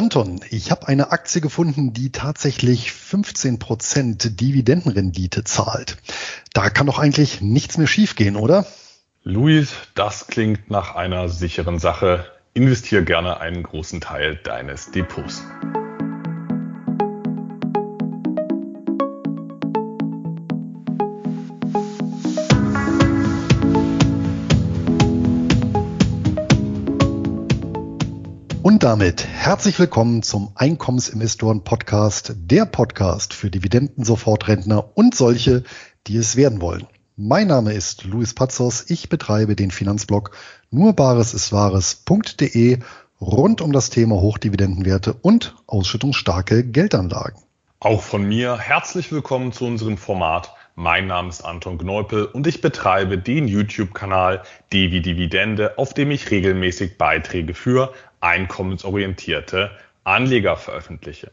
Anton, ich habe eine Aktie gefunden, die tatsächlich 15% Dividendenrendite zahlt. Da kann doch eigentlich nichts mehr schiefgehen, oder? Luis, das klingt nach einer sicheren Sache. Investier gerne einen großen Teil deines Depots. Und damit herzlich willkommen zum Einkommensinvestoren Podcast, der Podcast für Dividenden-Sofortrentner und solche, die es werden wollen. Mein Name ist Luis Pazos. Ich betreibe den Finanzblog nurbaresistwahres.de rund um das Thema Hochdividendenwerte und ausschüttungsstarke Geldanlagen. Auch von mir herzlich willkommen zu unserem Format. Mein Name ist Anton Gneupel und ich betreibe den YouTube-Kanal Devi Dividende, auf dem ich regelmäßig Beiträge für einkommensorientierte Anleger veröffentliche.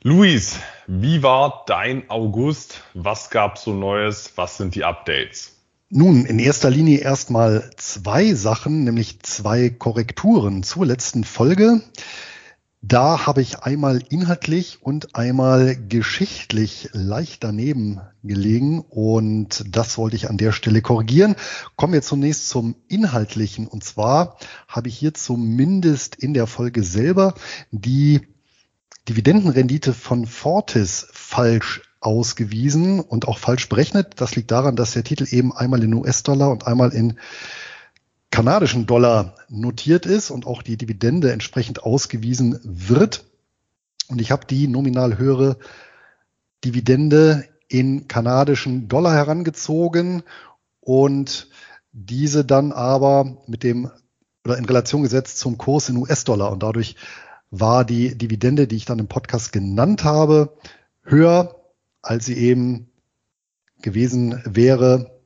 Luis, wie war dein August? Was gab so Neues? Was sind die Updates? Nun, in erster Linie erstmal zwei Sachen, nämlich zwei Korrekturen zur letzten Folge. Da habe ich einmal inhaltlich und einmal geschichtlich leicht daneben gelegen und das wollte ich an der Stelle korrigieren. Kommen wir zunächst zum Inhaltlichen und zwar habe ich hier zumindest in der Folge selber die Dividendenrendite von Fortis falsch ausgewiesen und auch falsch berechnet. Das liegt daran, dass der Titel eben einmal in US-Dollar und einmal in kanadischen Dollar notiert ist und auch die Dividende entsprechend ausgewiesen wird. Und ich habe die nominal höhere Dividende in kanadischen Dollar herangezogen und diese dann aber mit dem oder in Relation gesetzt zum Kurs in US-Dollar und dadurch war die Dividende, die ich dann im Podcast genannt habe, höher, als sie eben gewesen wäre.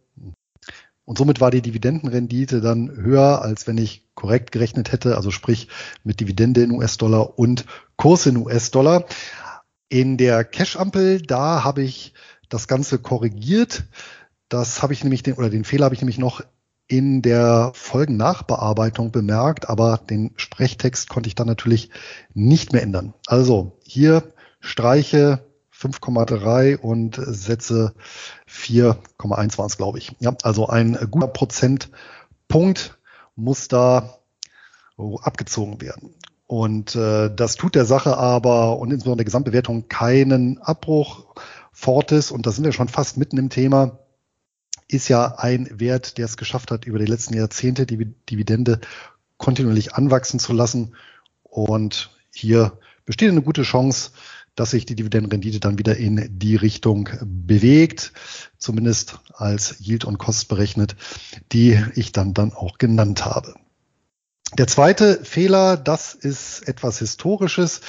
Und somit war die Dividendenrendite dann höher, als wenn ich korrekt gerechnet hätte, also sprich mit Dividende in US-Dollar und Kurs in US-Dollar. In der Cash-Ampel, da habe ich das Ganze korrigiert. Das habe ich nämlich den, oder den Fehler habe ich nämlich noch in der Folgennachbearbeitung bemerkt, aber den Sprechtext konnte ich dann natürlich nicht mehr ändern. Also hier streiche 5,3 und setze 4,1 waren es, glaube ich. Ja, also ein guter Prozentpunkt muss da abgezogen werden. Und äh, das tut der Sache aber und insbesondere der Gesamtbewertung keinen Abbruch. Fortis, und da sind wir schon fast mitten im Thema, ist ja ein Wert, der es geschafft hat, über die letzten Jahrzehnte die Dividende kontinuierlich anwachsen zu lassen. Und hier besteht eine gute Chance, dass sich die Dividendenrendite dann wieder in die Richtung bewegt, zumindest als Yield und Kost berechnet, die ich dann dann auch genannt habe. Der zweite Fehler, das ist etwas Historisches.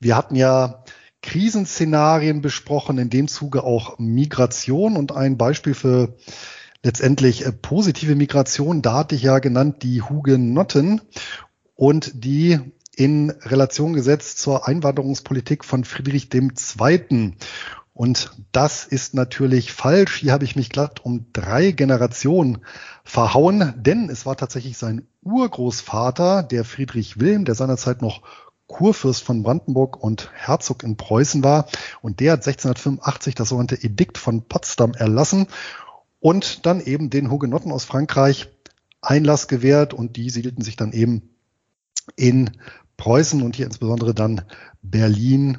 Wir hatten ja Krisenszenarien besprochen, in dem Zuge auch Migration und ein Beispiel für letztendlich äh, positive Migration, da hatte ich ja genannt die Hugenotten und die in Relation gesetzt zur Einwanderungspolitik von Friedrich II. Und das ist natürlich falsch. Hier habe ich mich glatt um drei Generationen verhauen, denn es war tatsächlich sein Urgroßvater, der Friedrich Wilhelm, der seinerzeit noch Kurfürst von Brandenburg und Herzog in Preußen war. Und der hat 1685 das sogenannte Edikt von Potsdam erlassen und dann eben den Hugenotten aus Frankreich Einlass gewährt und die siedelten sich dann eben in Preußen und hier insbesondere dann Berlin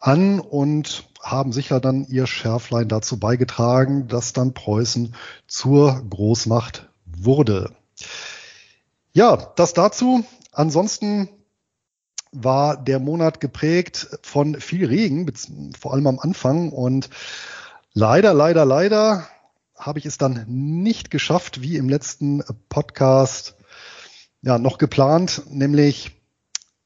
an und haben sicher dann ihr Schärflein dazu beigetragen, dass dann Preußen zur Großmacht wurde. Ja, das dazu. Ansonsten war der Monat geprägt von viel Regen, vor allem am Anfang. Und leider, leider, leider habe ich es dann nicht geschafft, wie im letzten Podcast ja noch geplant, nämlich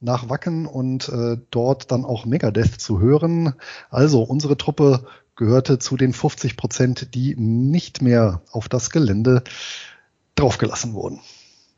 nach Wacken und äh, dort dann auch Megadeth zu hören. Also unsere Truppe gehörte zu den 50 Prozent, die nicht mehr auf das Gelände draufgelassen wurden.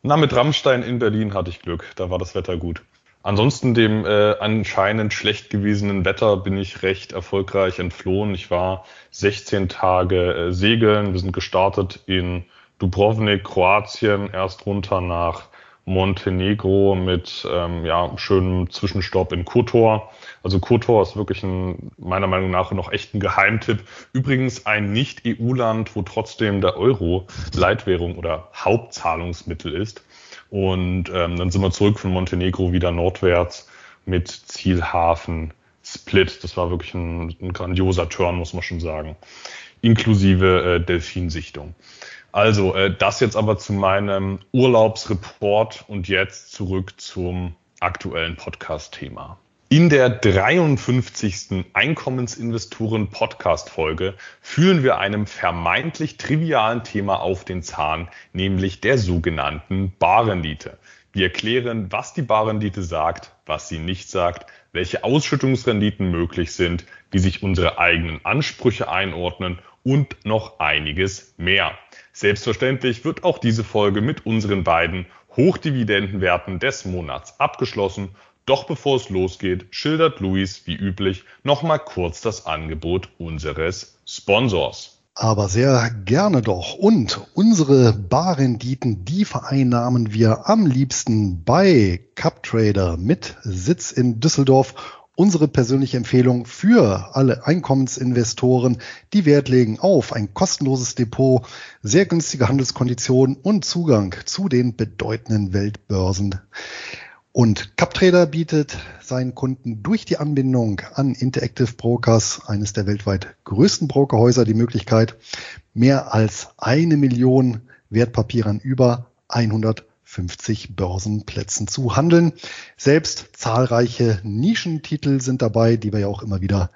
Na, mit Rammstein in Berlin hatte ich Glück. Da war das Wetter gut. Ansonsten dem äh, anscheinend schlecht gewesenen Wetter bin ich recht erfolgreich entflohen. Ich war 16 Tage äh, segeln. Wir sind gestartet in Dubrovnik, Kroatien, erst runter nach Montenegro mit ähm, ja, schönem Zwischenstopp in Kotor. Also Kotor ist wirklich ein, meiner Meinung nach noch echt ein Geheimtipp. Übrigens ein Nicht-EU-Land, wo trotzdem der Euro Leitwährung oder Hauptzahlungsmittel ist. Und ähm, dann sind wir zurück von Montenegro wieder nordwärts mit Zielhafen Split. Das war wirklich ein, ein grandioser Turn, muss man schon sagen. Inklusive äh, Delfinsichtung. Also, äh, das jetzt aber zu meinem Urlaubsreport und jetzt zurück zum aktuellen Podcast-Thema. In der 53. Einkommensinvestoren Podcast Folge fühlen wir einem vermeintlich trivialen Thema auf den Zahn, nämlich der sogenannten Barrendite. Wir erklären, was die Barrendite sagt, was sie nicht sagt, welche Ausschüttungsrenditen möglich sind, wie sich unsere eigenen Ansprüche einordnen und noch einiges mehr. Selbstverständlich wird auch diese Folge mit unseren beiden Hochdividendenwerten des Monats abgeschlossen. Doch bevor es losgeht, schildert Luis wie üblich nochmal kurz das Angebot unseres Sponsors. Aber sehr gerne doch. Und unsere Barrenditen, die vereinnahmen wir am liebsten bei CupTrader mit Sitz in Düsseldorf unsere persönliche Empfehlung für alle Einkommensinvestoren, die Wert legen auf ein kostenloses Depot, sehr günstige Handelskonditionen und Zugang zu den bedeutenden Weltbörsen. Und CapTrader bietet seinen Kunden durch die Anbindung an Interactive Brokers, eines der weltweit größten Brokerhäuser, die Möglichkeit, mehr als eine Million Wertpapiere an über 100 50 Börsenplätzen zu handeln. Selbst zahlreiche Nischentitel sind dabei, die wir ja auch immer wieder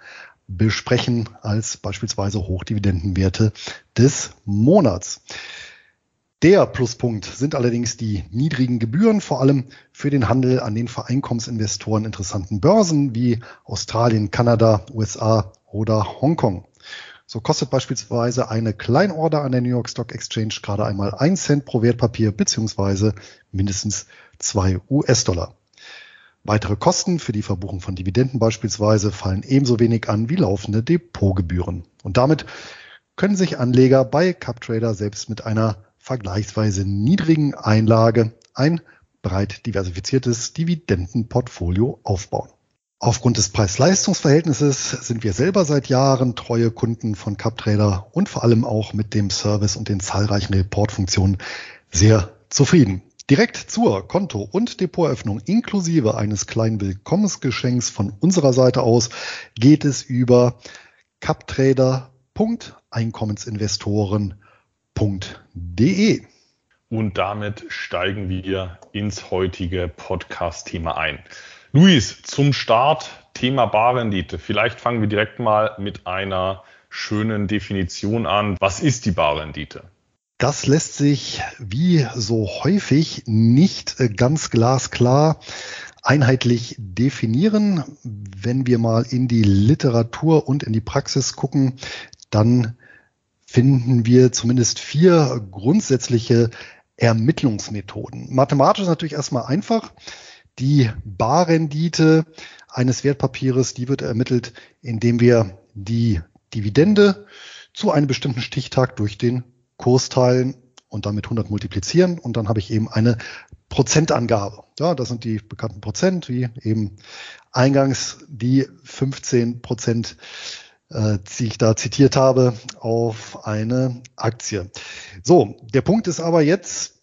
besprechen, als beispielsweise Hochdividendenwerte des Monats. Der Pluspunkt sind allerdings die niedrigen Gebühren, vor allem für den Handel an den für Einkommensinvestoren interessanten Börsen wie Australien, Kanada, USA oder Hongkong. So kostet beispielsweise eine Kleinorder an der New York Stock Exchange gerade einmal ein Cent pro Wertpapier beziehungsweise mindestens zwei US-Dollar. Weitere Kosten für die Verbuchung von Dividenden beispielsweise fallen ebenso wenig an wie laufende Depotgebühren. Und damit können sich Anleger bei CupTrader selbst mit einer vergleichsweise niedrigen Einlage ein breit diversifiziertes Dividendenportfolio aufbauen. Aufgrund des Preis-Leistungs-Verhältnisses sind wir selber seit Jahren treue Kunden von CupTrader und vor allem auch mit dem Service und den zahlreichen Reportfunktionen sehr zufrieden. Direkt zur Konto- und Depoteröffnung inklusive eines kleinen Willkommensgeschenks von unserer Seite aus geht es über captrader.einkommensinvestoren.de. Und damit steigen wir ins heutige Podcast-Thema ein. Luis, zum Start Thema Barrendite. Vielleicht fangen wir direkt mal mit einer schönen Definition an. Was ist die Barrendite? Das lässt sich wie so häufig nicht äh, ganz glasklar einheitlich definieren. Wenn wir mal in die Literatur und in die Praxis gucken, dann finden wir zumindest vier grundsätzliche Ermittlungsmethoden. Mathematisch natürlich erstmal einfach. Die Barrendite eines Wertpapieres, die wird ermittelt, indem wir die Dividende zu einem bestimmten Stichtag durch den Kurs teilen und damit 100 multiplizieren und dann habe ich eben eine Prozentangabe. Ja, das sind die bekannten Prozent, wie eben eingangs die 15 Prozent, äh, die ich da zitiert habe, auf eine Aktie. So, der Punkt ist aber jetzt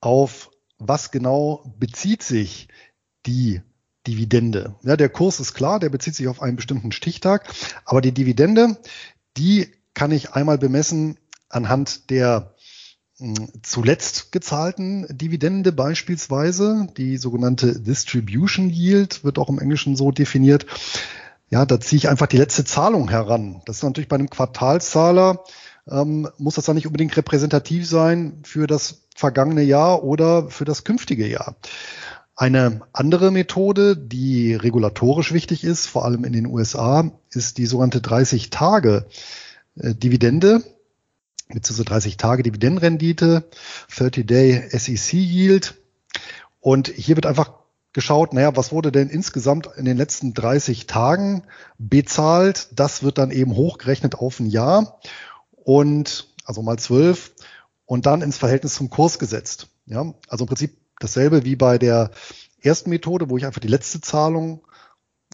auf was genau bezieht sich die Dividende? Ja, der Kurs ist klar, der bezieht sich auf einen bestimmten Stichtag, aber die Dividende, die kann ich einmal bemessen anhand der hm, zuletzt gezahlten Dividende beispielsweise, die sogenannte Distribution Yield wird auch im Englischen so definiert. Ja, da ziehe ich einfach die letzte Zahlung heran. Das ist natürlich bei einem Quartalszahler ähm, muss das dann nicht unbedingt repräsentativ sein für das vergangene Jahr oder für das künftige Jahr. Eine andere Methode, die regulatorisch wichtig ist, vor allem in den USA, ist die sogenannte 30 Tage äh, Dividende, beziehungsweise 30 Tage Dividendenrendite, 30-Day SEC Yield. Und hier wird einfach geschaut, naja, was wurde denn insgesamt in den letzten 30 Tagen bezahlt? Das wird dann eben hochgerechnet auf ein Jahr und also mal zwölf und dann ins Verhältnis zum Kurs gesetzt. Ja, also im Prinzip dasselbe wie bei der ersten Methode, wo ich einfach die letzte Zahlung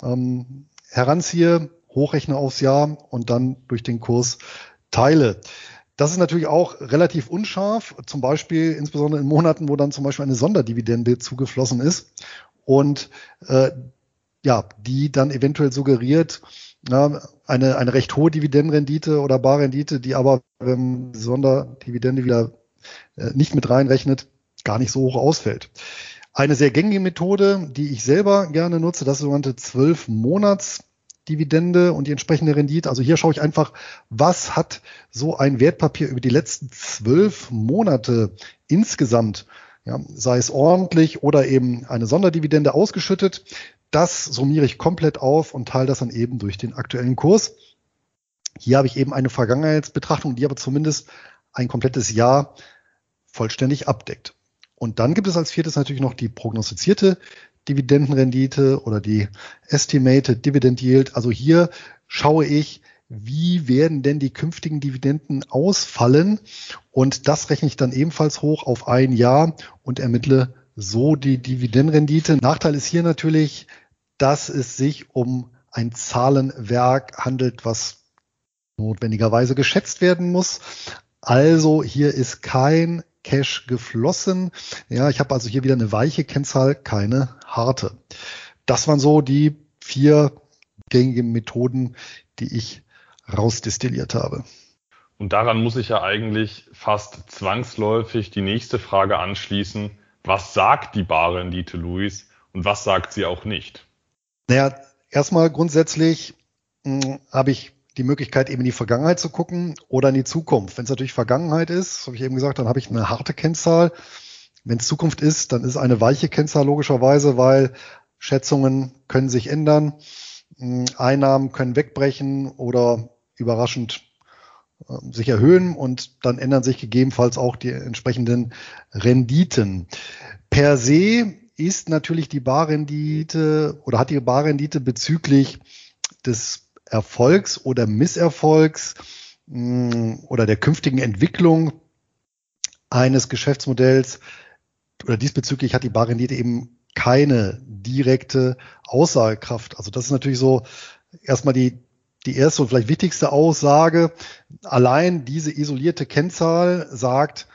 ähm, heranziehe, hochrechne aufs Jahr und dann durch den Kurs teile. Das ist natürlich auch relativ unscharf, zum Beispiel insbesondere in Monaten, wo dann zum Beispiel eine Sonderdividende zugeflossen ist und äh, ja, die dann eventuell suggeriert, ja, eine, eine recht hohe Dividendenrendite oder Barrendite, die aber, wenn Sonderdividende wieder äh, nicht mit reinrechnet, gar nicht so hoch ausfällt. Eine sehr gängige Methode, die ich selber gerne nutze, das sogenannte 12 Monats Dividende und die entsprechende Rendite. Also hier schaue ich einfach, was hat so ein Wertpapier über die letzten zwölf Monate insgesamt, ja, sei es ordentlich oder eben eine Sonderdividende ausgeschüttet. Das summiere ich komplett auf und teile das dann eben durch den aktuellen Kurs. Hier habe ich eben eine Vergangenheitsbetrachtung, die aber zumindest ein komplettes Jahr vollständig abdeckt. Und dann gibt es als viertes natürlich noch die prognostizierte Dividendenrendite oder die Estimated Dividend Yield. Also hier schaue ich, wie werden denn die künftigen Dividenden ausfallen? Und das rechne ich dann ebenfalls hoch auf ein Jahr und ermittle so die Dividendenrendite. Nachteil ist hier natürlich, dass es sich um ein Zahlenwerk handelt, was notwendigerweise geschätzt werden muss. Also hier ist kein Cash geflossen. Ja, ich habe also hier wieder eine weiche Kennzahl, keine harte. Das waren so die vier gängigen Methoden, die ich rausdestilliert habe. Und daran muss ich ja eigentlich fast zwangsläufig die nächste Frage anschließen. Was sagt die Barrendite, Luis, und was sagt sie auch nicht? Naja, erstmal grundsätzlich hm, habe ich die Möglichkeit, eben in die Vergangenheit zu gucken oder in die Zukunft. Wenn es natürlich Vergangenheit ist, habe ich eben gesagt, dann habe ich eine harte Kennzahl. Wenn es Zukunft ist, dann ist eine weiche Kennzahl logischerweise, weil Schätzungen können sich ändern, hm, Einnahmen können wegbrechen oder überraschend äh, sich erhöhen und dann ändern sich gegebenenfalls auch die entsprechenden Renditen. Per se ist natürlich die Barrendite oder hat die Barrendite bezüglich des Erfolgs oder Misserfolgs mh, mm, oder der künftigen Entwicklung eines Geschäftsmodells oder diesbezüglich hat die Barrendite eben keine direkte Aussagekraft. Also das ist natürlich so erstmal die, die erste und vielleicht wichtigste Aussage. Allein diese isolierte Kennzahl sagt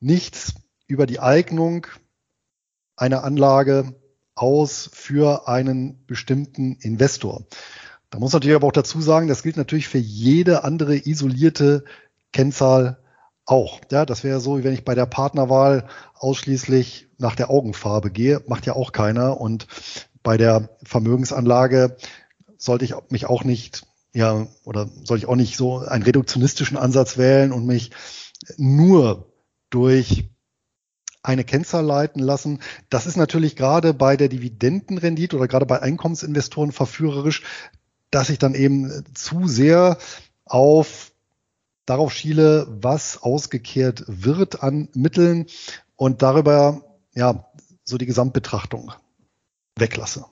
nichts über die Eignung einer Anlage aus für einen bestimmten Investor. Da muss natürlich aber auch dazu sagen, das gilt natürlich für jede andere isolierte Kennzahl auch. Ja, das wäre so, wie wenn ich bei der Partnerwahl ausschließlich nach der Augenfarbe gehe, macht ja auch keiner. Und bei der Vermögensanlage sollte ich mich auch nicht, ja, oder soll ich auch nicht so einen reduktionistischen Ansatz wählen und mich nur durch eine Kennzahl leiten lassen. Das ist natürlich gerade bei der Dividendenrendite oder gerade bei Einkommensinvestoren verführerisch, dass ich dann eben zu sehr auf darauf schiele, was ausgekehrt wird an Mitteln und darüber ja so die Gesamtbetrachtung weglasse.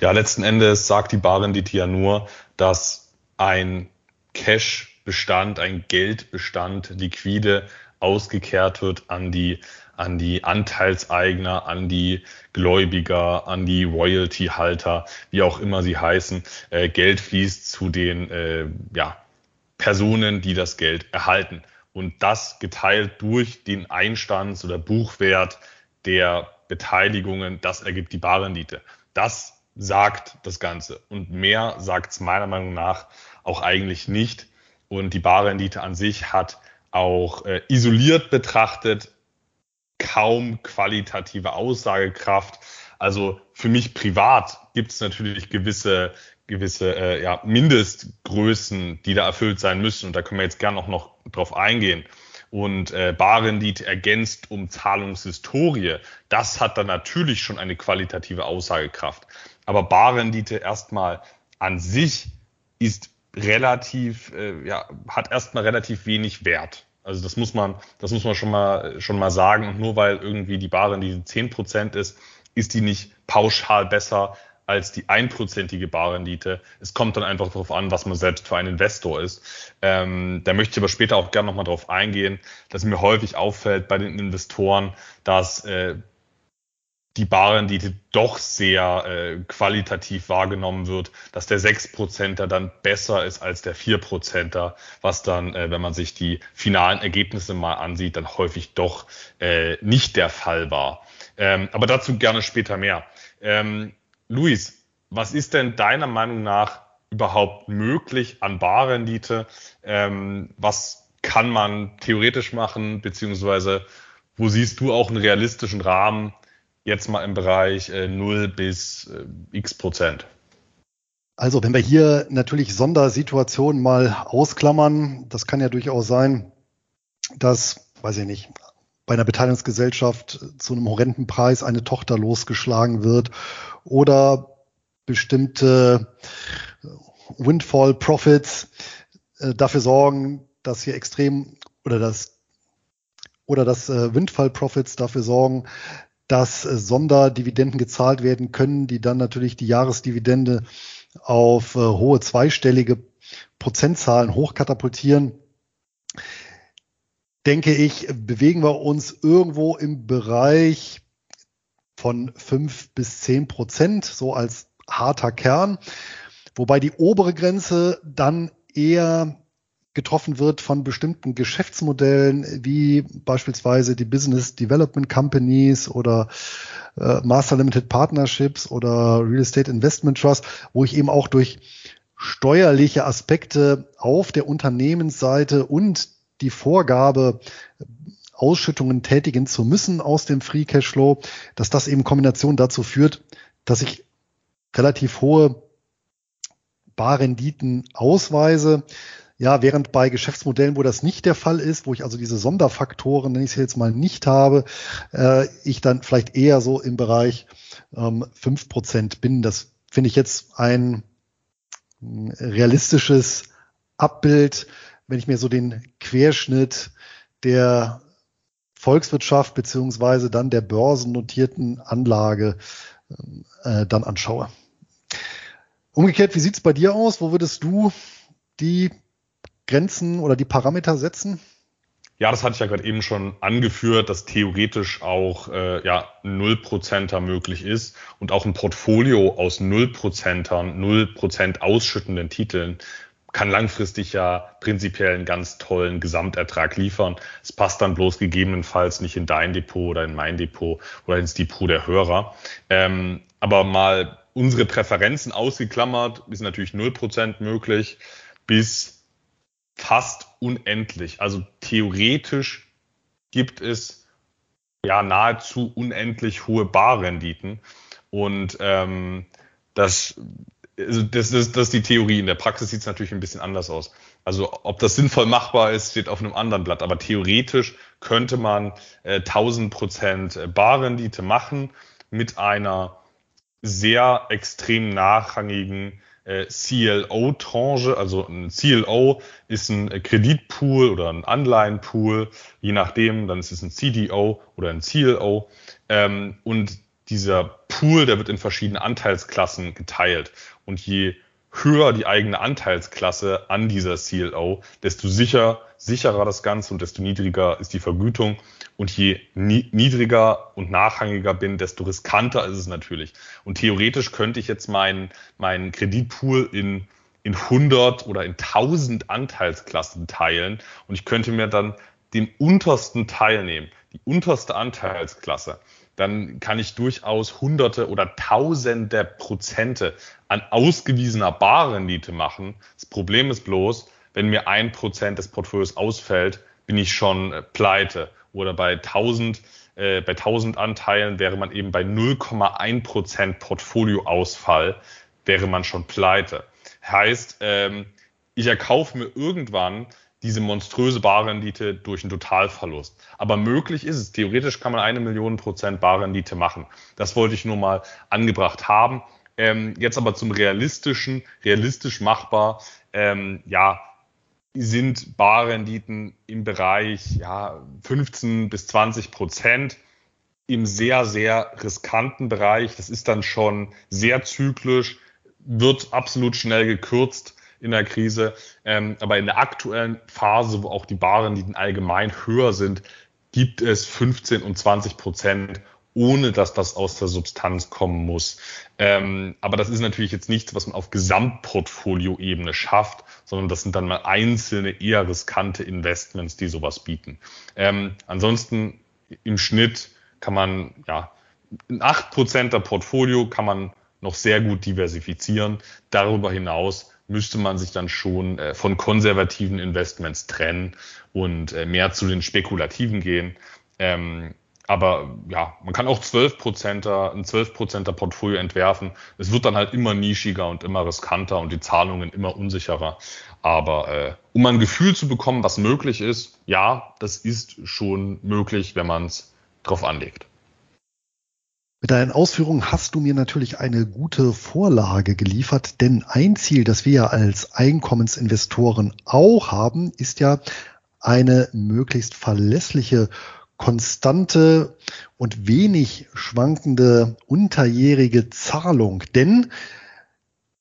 Ja, letzten Endes sagt die Barrendite ja nur, dass ein Cash-Bestand, ein Geldbestand liquide ausgekehrt wird an die an die Anteilseigner, an die Gläubiger, an die Royalty-Halter, wie auch immer sie heißen. Äh, Geld fließt zu den äh, ja, Personen, die das Geld erhalten. Und das geteilt durch den Einstands- oder Buchwert der Beteiligungen, das ergibt die Barrendite. Das sagt das Ganze. Und mehr sagt es meiner Meinung nach auch eigentlich nicht. Und die Barrendite an sich hat auch äh, isoliert betrachtet kaum qualitative Aussagekraft. Also für mich privat gibt es natürlich gewisse gewisse äh, ja, Mindestgrößen, die da erfüllt sein müssen. Und da können wir jetzt gerne auch noch drauf eingehen. Und äh, Barrendite ergänzt um Zahlungshistorie. Das hat dann natürlich schon eine qualitative Aussagekraft. Aber Barrendite erstmal an sich ist relativ, äh, ja, hat erstmal relativ wenig Wert. Also das muss man, das muss man schon mal, schon mal sagen. Und nur weil irgendwie die Barrendite 10% ist, ist die nicht pauschal besser als die einprozentige Barrendite. Es kommt dann einfach darauf an, was man selbst für ein Investor ist. Ähm, da möchte ich aber später auch gerne nochmal drauf eingehen, dass mir häufig auffällt bei den Investoren, dass äh, die Barrendite doch sehr äh, qualitativ wahrgenommen wird, dass der 6%er dann besser ist als der 4%er, was dann, äh, wenn man sich die finalen Ergebnisse mal ansieht, dann häufig doch äh, nicht der Fall war. Ähm, aber dazu gerne später mehr. Ähm, Luis, was ist denn deiner Meinung nach überhaupt möglich an Barrendite? Ähm, was kann man theoretisch machen, beziehungsweise wo siehst du auch einen realistischen Rahmen, jetzt mal im Bereich äh, 0 bis äh, x Prozent? Also wenn wir hier natürlich Sondersituationen mal ausklammern, das kann ja durchaus sein, dass, weiß ich nicht, bei einer Beteiligungsgesellschaft zu einem horrenden Preis eine Tochter losgeschlagen wird oder bestimmte Windfall Profits äh, dafür sorgen, dass hier extrem oder dass oder dass äh, Windfall Profits dafür sorgen, dass äh, Sonderdividenden gezahlt werden können, die dann natürlich die Jahresdividende auf äh, hohe zweistellige Prozentzahlen hochkatapultieren, denke ich, bewegen wir uns irgendwo im Bereich von fünf bis zehn Prozent, so als harter Kern, wobei die obere Grenze dann eher getroffen wird von bestimmten Geschäftsmodellen, wie beispielsweise die Business Development Companies oder äh, Master Limited Partnerships oder Real Estate Investment Trust, wo ich eben auch durch steuerliche Aspekte auf der Unternehmensseite und die Vorgabe, Ausschüttungen tätigen zu müssen aus dem Free Cashflow, dass das eben Kombination dazu führt, dass ich relativ hohe Barrenditen ausweise. Ja, während bei Geschäftsmodellen, wo das nicht der Fall ist, wo ich also diese Sonderfaktoren, nenne ich es jetzt mal, nicht habe, äh, ich dann vielleicht eher so im Bereich ähm, 5% bin. Das finde ich jetzt ein äh, realistisches Abbild, wenn ich mir so den Querschnitt der Volkswirtschaft beziehungsweise dann der börsennotierten Anlage äh, dann anschaue. Umgekehrt, wie sieht's bei dir aus? Wo würdest du die Grenzen oder die Parameter setzen? Ja, das hatte ich ja gerade eben schon angeführt, dass theoretisch auch äh, ja, 0%er möglich ist und auch ein Portfolio aus 0%ern, 0% ausschüttenden Titeln kann langfristig ja prinzipiell einen ganz tollen Gesamtertrag liefern. Es passt dann bloß gegebenenfalls nicht in dein Depot oder in mein Depot oder ins Depot der Hörer. Ähm, aber mal unsere Präferenzen ausgeklammert, ist natürlich 0% möglich bis fast unendlich. Also theoretisch gibt es ja nahezu unendlich hohe Barrenditen. Und ähm, das, also das, ist, das ist die Theorie. In der Praxis sieht es natürlich ein bisschen anders aus. Also ob das sinnvoll machbar ist, steht auf einem anderen Blatt. Aber theoretisch könnte man äh, 1000 Prozent Barrendite machen mit einer sehr extrem nachrangigen äh, CLO-Tranche. Also ein CLO ist ein Kreditpool oder ein Anleihenpool, je nachdem, dann ist es ein CDO oder ein CLO. Ähm, und dieser Pool, der wird in verschiedene Anteilsklassen geteilt. Und je höher die eigene Anteilsklasse an dieser CLO, desto sicher, sicherer das Ganze und desto niedriger ist die Vergütung. Und je niedriger und nachrangiger bin, desto riskanter ist es natürlich. Und theoretisch könnte ich jetzt meinen, meinen Kreditpool in, in 100 oder in 1000 Anteilsklassen teilen und ich könnte mir dann den untersten Teil nehmen, die unterste Anteilsklasse. Dann kann ich durchaus hunderte oder tausende Prozente an ausgewiesener Barrendite machen. Das Problem ist bloß, wenn mir ein Prozent des Portfolios ausfällt, bin ich schon äh, pleite oder bei 1000 äh, bei 1000 Anteilen wäre man eben bei 0,1 Prozent Portfolioausfall wäre man schon pleite. Heißt, ähm, ich erkaufe mir irgendwann diese monströse Barrendite durch einen Totalverlust. Aber möglich ist es. Theoretisch kann man eine Million Prozent Barrendite machen. Das wollte ich nur mal angebracht haben. Ähm, jetzt aber zum realistischen, realistisch machbar. Ähm, ja, sind Barrenditen im Bereich ja, 15 bis 20 Prozent im sehr, sehr riskanten Bereich. Das ist dann schon sehr zyklisch, wird absolut schnell gekürzt in der Krise. Ähm, aber in der aktuellen Phase, wo auch die Barrenditen allgemein höher sind, gibt es 15 und 20 Prozent ohne dass das aus der Substanz kommen muss. Ähm, aber das ist natürlich jetzt nichts, was man auf Gesamtportfolio-Ebene schafft, sondern das sind dann mal einzelne eher riskante Investments, die sowas bieten. Ähm, ansonsten im Schnitt kann man, ja, acht Prozent der Portfolio kann man noch sehr gut diversifizieren. Darüber hinaus müsste man sich dann schon äh, von konservativen Investments trennen und äh, mehr zu den spekulativen gehen. Ähm, aber ja, man kann auch 12 Prozenter, ein 12 Prozenter Portfolio entwerfen. Es wird dann halt immer nischiger und immer riskanter und die Zahlungen immer unsicherer. Aber äh, um ein Gefühl zu bekommen, was möglich ist, ja, das ist schon möglich, wenn man es drauf anlegt. Mit deinen Ausführungen hast du mir natürlich eine gute Vorlage geliefert, denn ein Ziel, das wir ja als Einkommensinvestoren auch haben, ist ja eine möglichst verlässliche konstante und wenig schwankende unterjährige Zahlung. Denn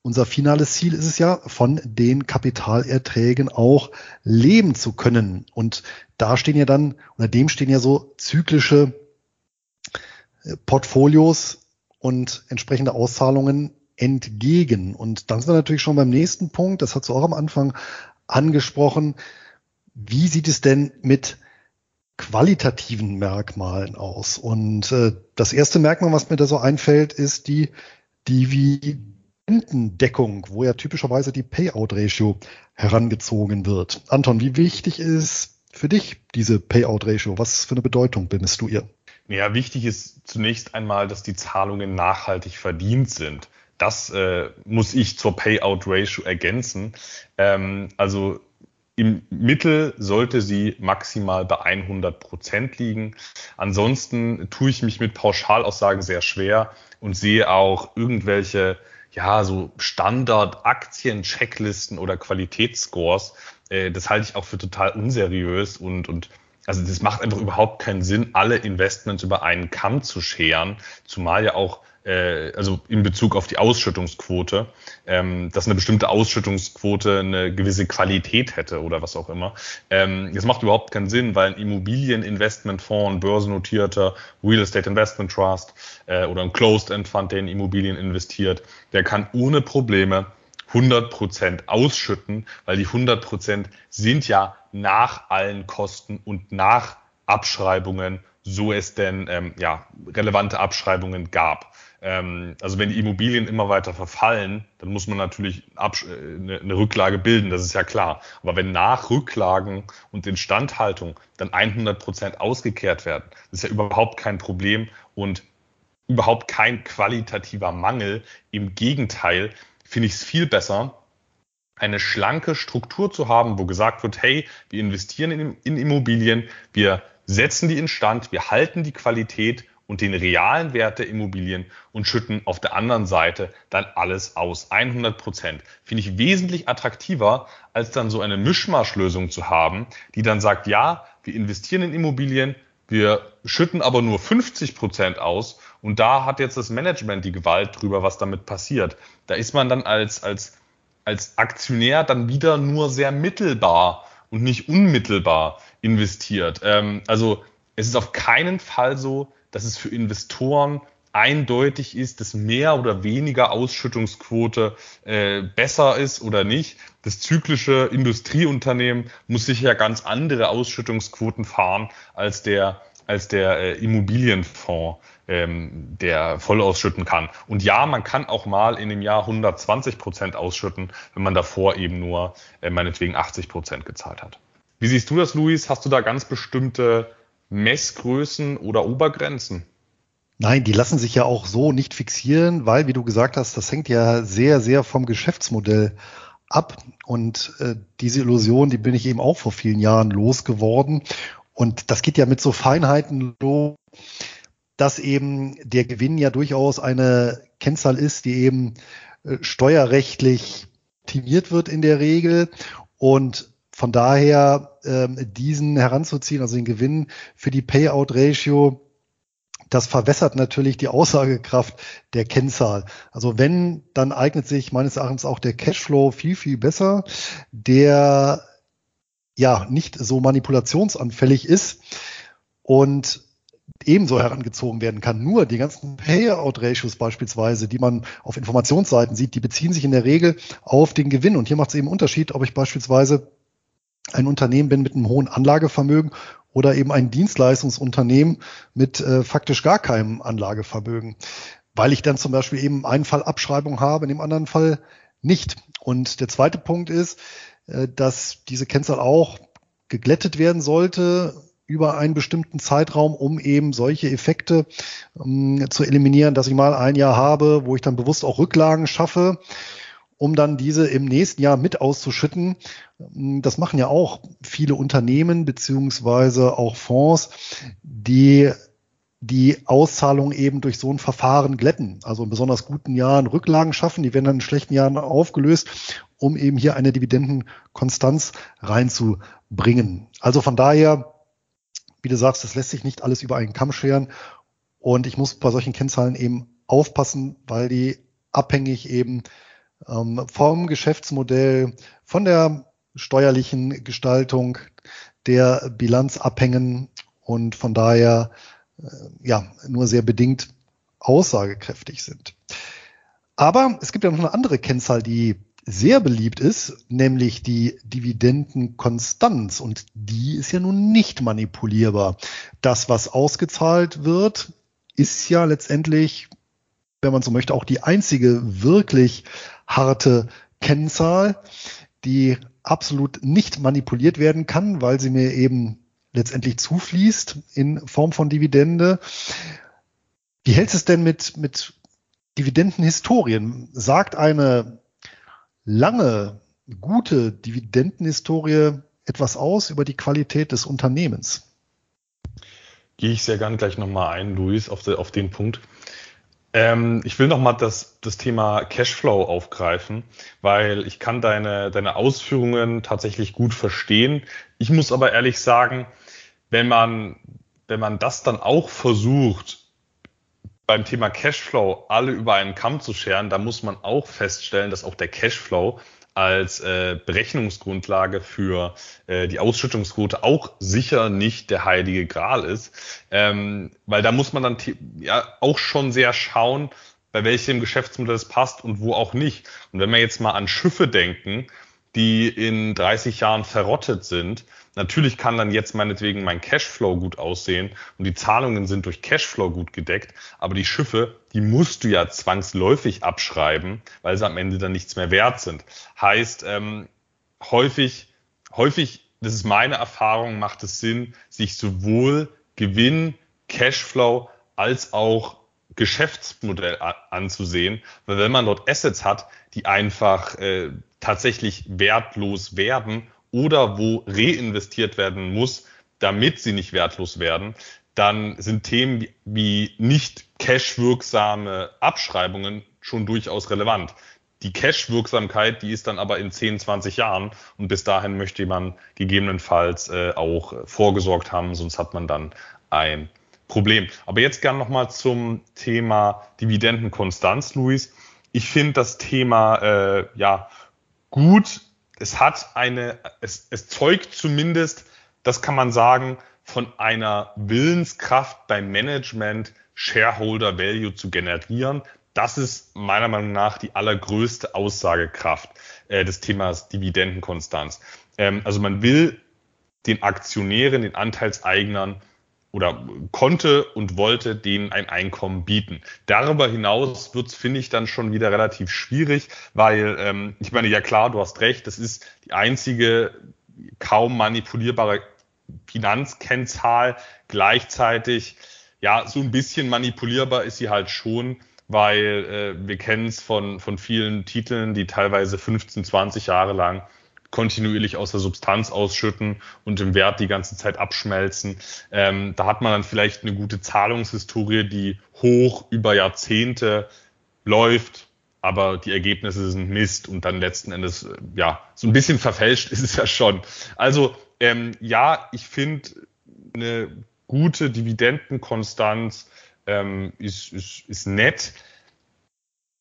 unser finales Ziel ist es ja, von den Kapitalerträgen auch leben zu können. Und da stehen ja dann, oder dem stehen ja so zyklische äh, Portfolios und entsprechende Auszahlungen entgegen. Und dann sind wir natürlich schon beim nächsten Punkt, das hast du auch am Anfang angesprochen. Wie sieht es denn mit qualitativen Merkmalen aus. Und äh, das erste Merkmal, was mir da so einfällt, ist die Dividendendeckung, wo ja typischerweise die Payout-Ratio herangezogen wird. Anton, wie wichtig ist für dich diese Payout-Ratio? Was für eine Bedeutung bemisst du ihr? Ja, wichtig ist zunächst einmal, dass die Zahlungen nachhaltig verdient sind. Das äh, muss ich zur Payout-Ratio ergänzen. Ähm, also im Mittel sollte sie maximal bei 100 Prozent liegen. Ansonsten tue ich mich mit Pauschalaussagen sehr schwer und sehe auch irgendwelche ja, so Standard-Aktien-Checklisten oder Qualitätsscores. Äh, das halte ich auch für total unseriös und, und also das macht einfach überhaupt keinen Sinn, alle Investments über einen Kamm zu scheren, zumal ja auch also in Bezug auf die Ausschüttungsquote, ähm, dass eine bestimmte Ausschüttungsquote eine gewisse Qualität hätte oder was auch immer. Ähm, das macht überhaupt keinen Sinn, weil ein Immobilieninvestmentfonds, ein börsennotierter Real Estate Investment Trust äh, oder ein Closed-End Fund, der in Immobilien investiert, der kann ohne Probleme 100 Prozent ausschütten, weil die 100 Prozent sind ja nach allen Kosten und nach Abschreibungen, so es denn ähm, ja relevante Abschreibungen gab. Ähm, also wenn die Immobilien immer weiter verfallen, dann muss man natürlich eine, eine Rücklage bilden, das ist ja klar. Aber wenn nach Rücklagen und Instandhaltung dann 100 Prozent ausgekehrt werden, das ist ja überhaupt kein Problem und überhaupt kein qualitativer Mangel. Im Gegenteil finde ich es viel besser, eine schlanke Struktur zu haben, wo gesagt wird, hey, wir investieren in, in Immobilien, wir setzen die instand, wir halten die Qualität und den realen Wert der Immobilien und schütten auf der anderen Seite dann alles aus. 100 Prozent. Finde ich wesentlich attraktiver, als dann so eine Mischmaschlösung zu haben, die dann sagt, ja, wir investieren in Immobilien, wir schütten aber nur 50 Prozent aus und da hat jetzt das Management die Gewalt drüber, was damit passiert. Da ist man dann als, als, als Aktionär dann wieder nur sehr mittelbar und nicht unmittelbar investiert. Ähm, also es ist auf keinen Fall so, dass es für Investoren eindeutig ist, dass mehr oder weniger Ausschüttungsquote äh, besser ist oder nicht. Das zyklische Industrieunternehmen muss sicher ganz andere Ausschüttungsquoten fahren als der als der äh, Immobilienfonds, ähm, der voll ausschütten kann. Und ja, man kann auch mal in dem Jahr 120 Prozent ausschütten, wenn man davor eben nur äh, meinetwegen 80 Prozent gezahlt hat. Wie siehst du das, Luis? Hast du da ganz bestimmte Messgrößen oder Obergrenzen? Nein, die lassen sich ja auch so nicht fixieren, weil, wie du gesagt hast, das hängt ja sehr, sehr vom Geschäftsmodell ab. Und äh, diese Illusion, die bin ich eben auch vor vielen Jahren losgeworden. Und das geht ja mit so Feinheiten los, dass eben der Gewinn ja durchaus eine Kennzahl ist, die eben äh, steuerrechtlich optimiert wird in der Regel. Und von daher ähm, diesen heranzuziehen, also den Gewinn für die Payout-Ratio, das verwässert natürlich die Aussagekraft der Kennzahl. Also wenn, dann eignet sich meines Erachtens auch der Cashflow viel, viel besser, der ja nicht so manipulationsanfällig ist. Und ebenso herangezogen werden kann. Nur die ganzen Payout-Ratios beispielsweise, die man auf Informationsseiten sieht, die beziehen sich in der Regel auf den Gewinn. Und hier macht es eben Unterschied, ob ich beispielsweise ein Unternehmen bin mit einem hohen Anlagevermögen oder eben ein Dienstleistungsunternehmen mit äh, faktisch gar keinem Anlagevermögen, weil ich dann zum Beispiel eben einen Fall Abschreibung habe, in dem anderen Fall nicht. Und der zweite Punkt ist, äh, dass diese Kennzahl auch geglättet werden sollte über einen bestimmten Zeitraum, um eben solche Effekte ähm, zu eliminieren, dass ich mal ein Jahr habe, wo ich dann bewusst auch Rücklagen schaffe, um dann diese im nächsten Jahr mit auszuschütten. Ähm, das machen ja auch viele Unternehmen beziehungsweise auch Fonds, die die Auszahlung eben durch so ein Verfahren glätten. Also in besonders guten Jahren Rücklagen schaffen, die werden dann in schlechten Jahren aufgelöst, um eben hier eine Dividendenkonstanz reinzubringen. Also von daher wie du sagst, das lässt sich nicht alles über einen Kamm scheren. Und ich muss bei solchen Kennzahlen eben aufpassen, weil die abhängig eben vom Geschäftsmodell, von der steuerlichen Gestaltung der Bilanz abhängen und von daher äh, ja nur sehr bedingt aussagekräftig sind. Aber es gibt ja noch eine andere Kennzahl, die sehr beliebt ist, nämlich die Dividendenkonstanz. Und die ist ja nun nicht manipulierbar. Das, was ausgezahlt wird, ist ja letztendlich, wenn man so möchte, auch die einzige wirklich harte Kennzahl, die absolut nicht manipuliert werden kann, weil sie mir eben letztendlich zufließt in Form von Dividende. Wie hält es denn mit, mit Dividendenhistorien? Sagt eine lange, gute Dividendenhistorie etwas aus über die Qualität des Unternehmens? Gehe ich sehr gern gleich nochmal ein, Luis, auf, de, auf den Punkt. Ähm, ich will nochmal das, das Thema Cashflow aufgreifen, weil ich kann deine, deine Ausführungen tatsächlich gut verstehen. Ich muss aber ehrlich sagen, wenn man, wenn man das dann auch versucht, beim Thema Cashflow alle über einen Kamm zu scheren, da muss man auch feststellen, dass auch der Cashflow als äh, Berechnungsgrundlage für äh, die Ausschüttungsquote auch sicher nicht der heilige Gral ist, ähm, weil da muss man dann ja auch schon sehr schauen, bei welchem Geschäftsmodell es passt und wo auch nicht. Und wenn wir jetzt mal an Schiffe denken, die in 30 Jahren verrottet sind, Natürlich kann dann jetzt meinetwegen mein Cashflow gut aussehen und die Zahlungen sind durch Cashflow gut gedeckt, aber die Schiffe, die musst du ja zwangsläufig abschreiben, weil sie am Ende dann nichts mehr wert sind. Heißt, ähm, häufig, häufig, das ist meine Erfahrung, macht es Sinn, sich sowohl Gewinn, Cashflow als auch Geschäftsmodell anzusehen, weil wenn man dort Assets hat, die einfach äh, tatsächlich wertlos werden oder wo reinvestiert werden muss, damit sie nicht wertlos werden, dann sind Themen wie, nicht cashwirksame Abschreibungen schon durchaus relevant. Die Cash-Wirksamkeit, die ist dann aber in 10, 20 Jahren und bis dahin möchte man gegebenenfalls äh, auch vorgesorgt haben, sonst hat man dann ein Problem. Aber jetzt gern nochmal zum Thema Dividendenkonstanz, Luis. Ich finde das Thema äh, ja gut es hat eine, es, es zeugt zumindest, das kann man sagen, von einer Willenskraft beim Management Shareholder Value zu generieren. Das ist meiner Meinung nach die allergrößte Aussagekraft äh, des Themas Dividendenkonstanz. Ähm, also man will den Aktionären, den Anteilseignern oder konnte und wollte denen ein Einkommen bieten. Darüber hinaus wird's finde ich, dann schon wieder relativ schwierig, weil ähm, ich meine, ja klar, du hast recht, das ist die einzige kaum manipulierbare Finanzkennzahl. Gleichzeitig, ja, so ein bisschen manipulierbar ist sie halt schon, weil äh, wir kennen es von, von vielen Titeln, die teilweise 15, 20 Jahre lang kontinuierlich aus der Substanz ausschütten und im Wert die ganze Zeit abschmelzen. Ähm, da hat man dann vielleicht eine gute Zahlungshistorie, die hoch über Jahrzehnte läuft, aber die Ergebnisse sind Mist und dann letzten Endes, äh, ja, so ein bisschen verfälscht ist es ja schon. Also ähm, ja, ich finde eine gute Dividendenkonstanz ähm, ist, ist, ist nett.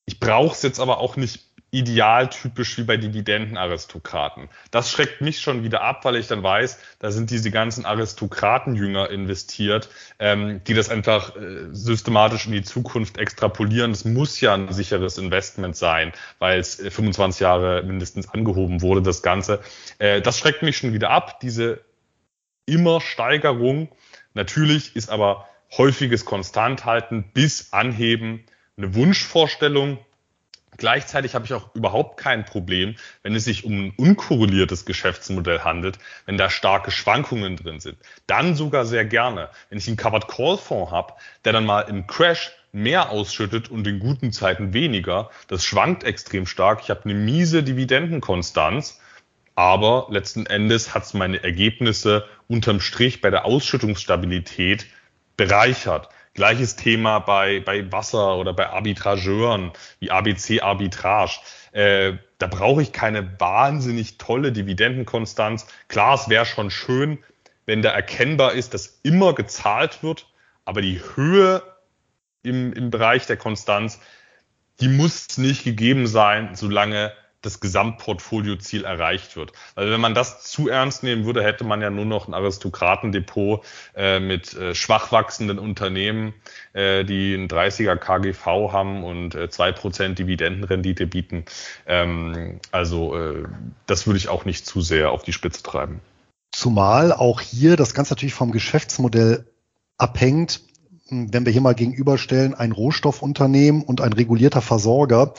Ich brauche es jetzt aber auch nicht idealtypisch wie bei Dividendenaristokraten. Das schreckt mich schon wieder ab, weil ich dann weiß, da sind diese ganzen Aristokratenjünger investiert, ähm, die das einfach äh, systematisch in die Zukunft extrapolieren. Das muss ja ein sicheres Investment sein, weil es äh, 25 Jahre mindestens angehoben wurde, das Ganze. Äh, das schreckt mich schon wieder ab, diese immer Steigerung. Natürlich ist aber häufiges Konstanthalten bis Anheben eine Wunschvorstellung, Gleichzeitig habe ich auch überhaupt kein Problem, wenn es sich um ein unkorreliertes Geschäftsmodell handelt, wenn da starke Schwankungen drin sind. Dann sogar sehr gerne. Wenn ich einen Covered Call Fonds habe, der dann mal im Crash mehr ausschüttet und in guten Zeiten weniger, das schwankt extrem stark. Ich habe eine miese Dividendenkonstanz, aber letzten Endes hat es meine Ergebnisse unterm Strich bei der Ausschüttungsstabilität bereichert. Gleiches Thema bei, bei Wasser oder bei Arbitrageuren wie ABC Arbitrage. Äh, da brauche ich keine wahnsinnig tolle Dividendenkonstanz. Klar, es wäre schon schön, wenn da erkennbar ist, dass immer gezahlt wird, aber die Höhe im, im Bereich der Konstanz, die muss nicht gegeben sein, solange das Gesamtportfolioziel erreicht wird. Also wenn man das zu ernst nehmen würde, hätte man ja nur noch ein Aristokratendepot äh, mit äh, schwach wachsenden Unternehmen, äh, die ein 30er KGV haben und äh, 2% Dividendenrendite bieten. Ähm, also äh, das würde ich auch nicht zu sehr auf die Spitze treiben. Zumal auch hier das Ganze natürlich vom Geschäftsmodell abhängt. Wenn wir hier mal gegenüberstellen, ein Rohstoffunternehmen und ein regulierter Versorger,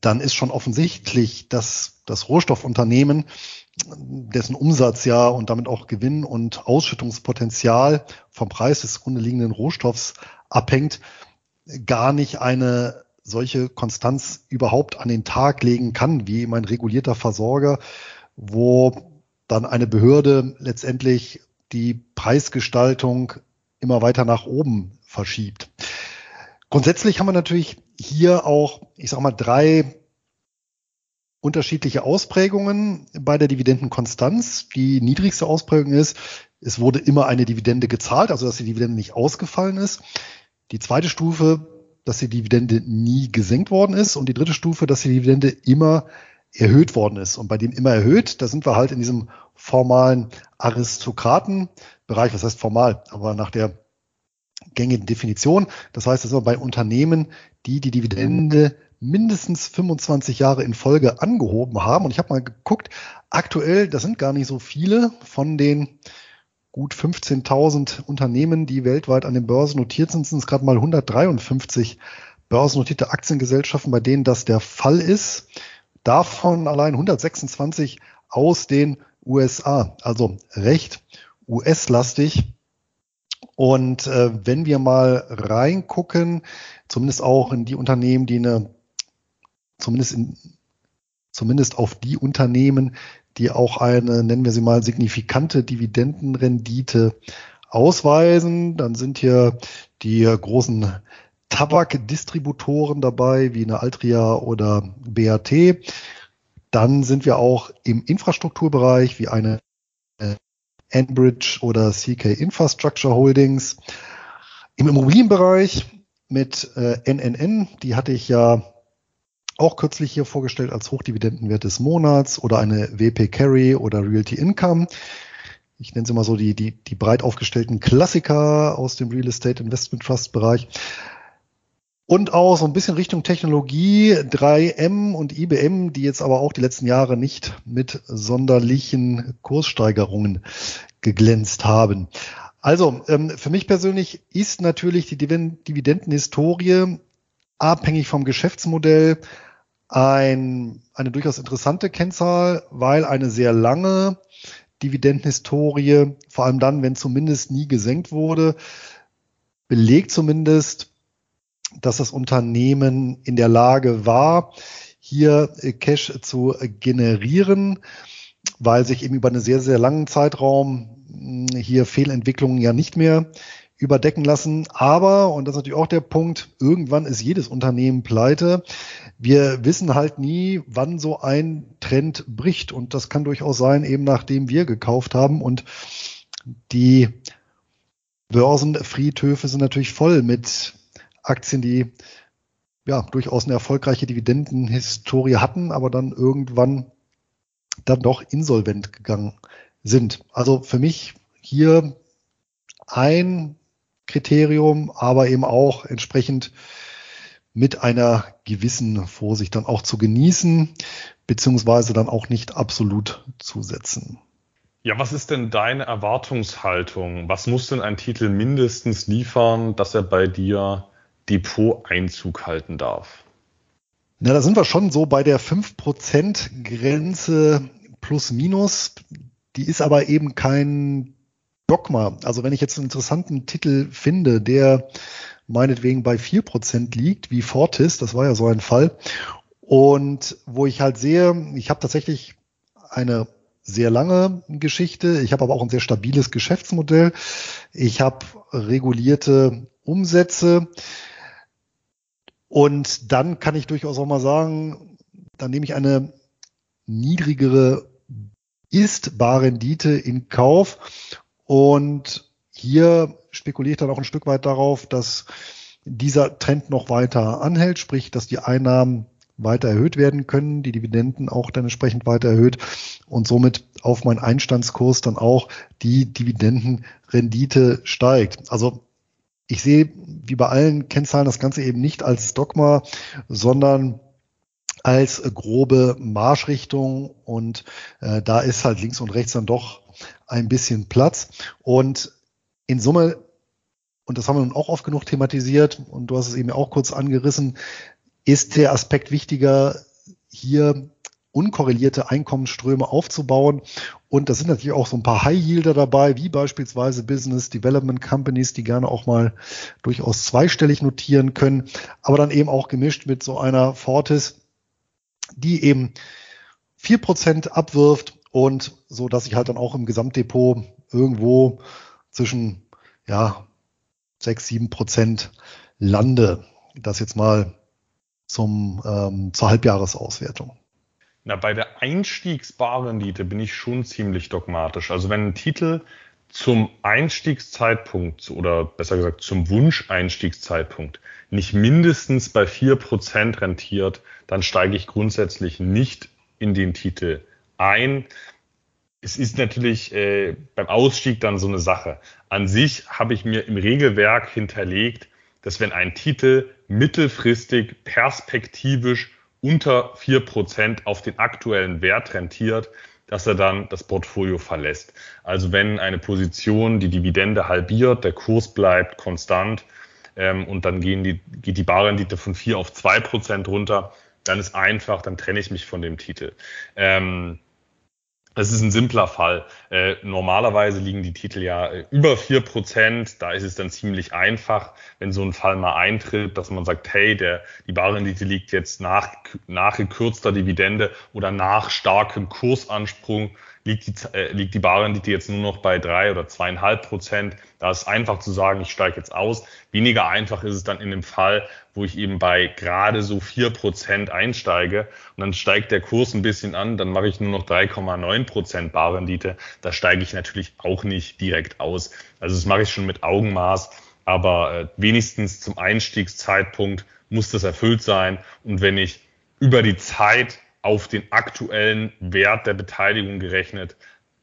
dann ist schon offensichtlich, dass das Rohstoffunternehmen, dessen Umsatz ja und damit auch Gewinn und Ausschüttungspotenzial vom Preis des grunde liegenden Rohstoffs abhängt, gar nicht eine solche Konstanz überhaupt an den Tag legen kann, wie mein regulierter Versorger, wo dann eine Behörde letztendlich die Preisgestaltung immer weiter nach oben verschiebt. Grundsätzlich haben wir natürlich hier auch, ich sag mal, drei unterschiedliche Ausprägungen bei der Dividendenkonstanz. Die niedrigste Ausprägung ist, es wurde immer eine Dividende gezahlt, also dass die Dividende nicht ausgefallen ist. Die zweite Stufe, dass die Dividende nie gesenkt worden ist. Und die dritte Stufe, dass die Dividende immer erhöht worden ist. Und bei dem immer erhöht, da sind wir halt in diesem formalen Aristokratenbereich. Was heißt formal? Aber nach der gängigen Definition. Das heißt, das sind wir bei Unternehmen, die die Dividende mindestens 25 Jahre in Folge angehoben haben. Und ich habe mal geguckt, aktuell, das sind gar nicht so viele von den gut 15.000 Unternehmen, die weltweit an den Börsen notiert sind, sind es gerade mal 153 börsennotierte Aktiengesellschaften, bei denen das der Fall ist. Davon allein 126 aus den USA, also recht US-lastig. Und äh, wenn wir mal reingucken, zumindest auch in die Unternehmen, die eine zumindest in, zumindest auf die Unternehmen, die auch eine, nennen wir sie mal, signifikante Dividendenrendite ausweisen. Dann sind hier die großen Tabakdistributoren dabei, wie eine Altria oder BAT. Dann sind wir auch im Infrastrukturbereich, wie eine Enbridge oder CK Infrastructure Holdings. Im Immobilienbereich mit äh, NNN, die hatte ich ja auch kürzlich hier vorgestellt als Hochdividendenwert des Monats oder eine WP Carry oder Realty Income. Ich nenne sie mal so die, die, die breit aufgestellten Klassiker aus dem Real Estate Investment Trust Bereich. Und auch so ein bisschen Richtung Technologie, 3M und IBM, die jetzt aber auch die letzten Jahre nicht mit sonderlichen Kurssteigerungen geglänzt haben. Also ähm, für mich persönlich ist natürlich die Dividendenhistorie abhängig vom Geschäftsmodell ein, eine durchaus interessante Kennzahl, weil eine sehr lange Dividendenhistorie, vor allem dann, wenn zumindest nie gesenkt wurde, belegt zumindest, dass das Unternehmen in der Lage war, hier Cash zu generieren, weil sich eben über einen sehr, sehr langen Zeitraum hier Fehlentwicklungen ja nicht mehr überdecken lassen. Aber, und das ist natürlich auch der Punkt, irgendwann ist jedes Unternehmen pleite. Wir wissen halt nie, wann so ein Trend bricht. Und das kann durchaus sein, eben nachdem wir gekauft haben. Und die Börsenfriedhöfe sind natürlich voll mit Aktien, die ja durchaus eine erfolgreiche Dividendenhistorie hatten, aber dann irgendwann dann doch insolvent gegangen sind. Also für mich hier ein Kriterium, aber eben auch entsprechend mit einer gewissen Vorsicht dann auch zu genießen, beziehungsweise dann auch nicht absolut zu setzen. Ja, was ist denn deine Erwartungshaltung? Was muss denn ein Titel mindestens liefern, dass er bei dir Depot-Einzug halten darf? Na, da sind wir schon so bei der 5% Grenze plus minus. Die ist aber eben kein Dogma. Also wenn ich jetzt einen interessanten Titel finde, der meinetwegen bei 4% liegt, wie Fortis, das war ja so ein Fall, und wo ich halt sehe, ich habe tatsächlich eine sehr lange Geschichte, ich habe aber auch ein sehr stabiles Geschäftsmodell, ich habe regulierte Umsätze und dann kann ich durchaus auch mal sagen, dann nehme ich eine niedrigere Ist-Bar-Rendite in Kauf und hier spekuliert dann auch ein Stück weit darauf, dass dieser Trend noch weiter anhält, sprich, dass die Einnahmen weiter erhöht werden können, die Dividenden auch dann entsprechend weiter erhöht und somit auf meinen Einstandskurs dann auch die Dividendenrendite steigt. Also ich sehe wie bei allen Kennzahlen das Ganze eben nicht als Dogma, sondern als grobe Marschrichtung und äh, da ist halt links und rechts dann doch ein bisschen Platz und in Summe und das haben wir nun auch oft genug thematisiert und du hast es eben auch kurz angerissen, ist der Aspekt wichtiger, hier unkorrelierte Einkommensströme aufzubauen. Und da sind natürlich auch so ein paar High-Yielder dabei, wie beispielsweise Business Development Companies, die gerne auch mal durchaus zweistellig notieren können, aber dann eben auch gemischt mit so einer Fortis, die eben vier Prozent abwirft und so, dass ich halt dann auch im Gesamtdepot irgendwo zwischen ja, sechs sieben Prozent lande. Das jetzt mal zum, ähm, zur Halbjahresauswertung. Na, bei der Einstiegsbarrendite bin ich schon ziemlich dogmatisch. Also wenn ein Titel zum Einstiegszeitpunkt oder besser gesagt zum Wunscheinstiegszeitpunkt nicht mindestens bei vier Prozent rentiert, dann steige ich grundsätzlich nicht in den Titel ein. Es ist natürlich äh, beim Ausstieg dann so eine Sache. An sich habe ich mir im Regelwerk hinterlegt, dass wenn ein Titel mittelfristig perspektivisch unter vier Prozent auf den aktuellen Wert rentiert, dass er dann das Portfolio verlässt. Also wenn eine Position die Dividende halbiert, der Kurs bleibt konstant ähm, und dann gehen die, geht die Barrendite von vier auf zwei Prozent runter, dann ist einfach, dann trenne ich mich von dem Titel. Ähm, das ist ein simpler Fall. Äh, normalerweise liegen die Titel ja äh, über vier Prozent. Da ist es dann ziemlich einfach, wenn so ein Fall mal eintritt, dass man sagt, hey, der, die Barrendite liegt jetzt nach, nach gekürzter Dividende oder nach starkem Kursansprung liegt die, äh, liegt die Barrendite jetzt nur noch bei drei oder zweieinhalb Prozent. Da ist einfach zu sagen, ich steige jetzt aus. Weniger einfach ist es dann in dem Fall, wo ich eben bei gerade so vier Prozent einsteige und dann steigt der Kurs ein bisschen an, dann mache ich nur noch 3,9 Prozent Barrendite. Da steige ich natürlich auch nicht direkt aus. Also das mache ich schon mit Augenmaß, aber äh, wenigstens zum Einstiegszeitpunkt muss das erfüllt sein. Und wenn ich über die Zeit auf den aktuellen Wert der Beteiligung gerechnet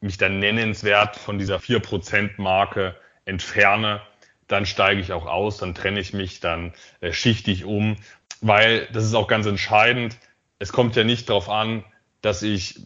mich dann nennenswert von dieser 4%-Marke entferne, dann steige ich auch aus, dann trenne ich mich, dann äh, schichte ich um, weil das ist auch ganz entscheidend. Es kommt ja nicht darauf an, dass ich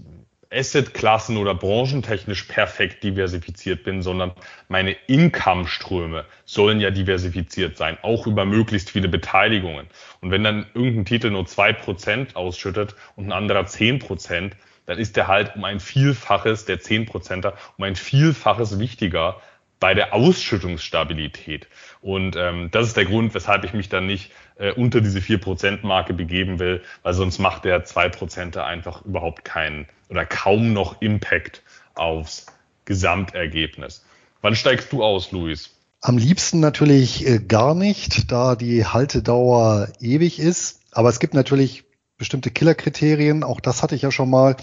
Assetklassen oder branchentechnisch perfekt diversifiziert bin, sondern meine Income-Ströme sollen ja diversifiziert sein, auch über möglichst viele Beteiligungen. Und wenn dann irgendein Titel nur zwei Prozent ausschüttet und ein anderer zehn Prozent, dann ist der halt um ein Vielfaches, der zehn Prozenter, um ein Vielfaches wichtiger bei der Ausschüttungsstabilität. Und ähm, das ist der Grund, weshalb ich mich dann nicht äh, unter diese 4%-Marke begeben will, weil sonst macht der 2%er einfach überhaupt keinen oder kaum noch Impact aufs Gesamtergebnis. Wann steigst du aus, Luis? Am liebsten natürlich äh, gar nicht, da die Haltedauer ewig ist. Aber es gibt natürlich bestimmte Killerkriterien. Auch das hatte ich ja schon mal.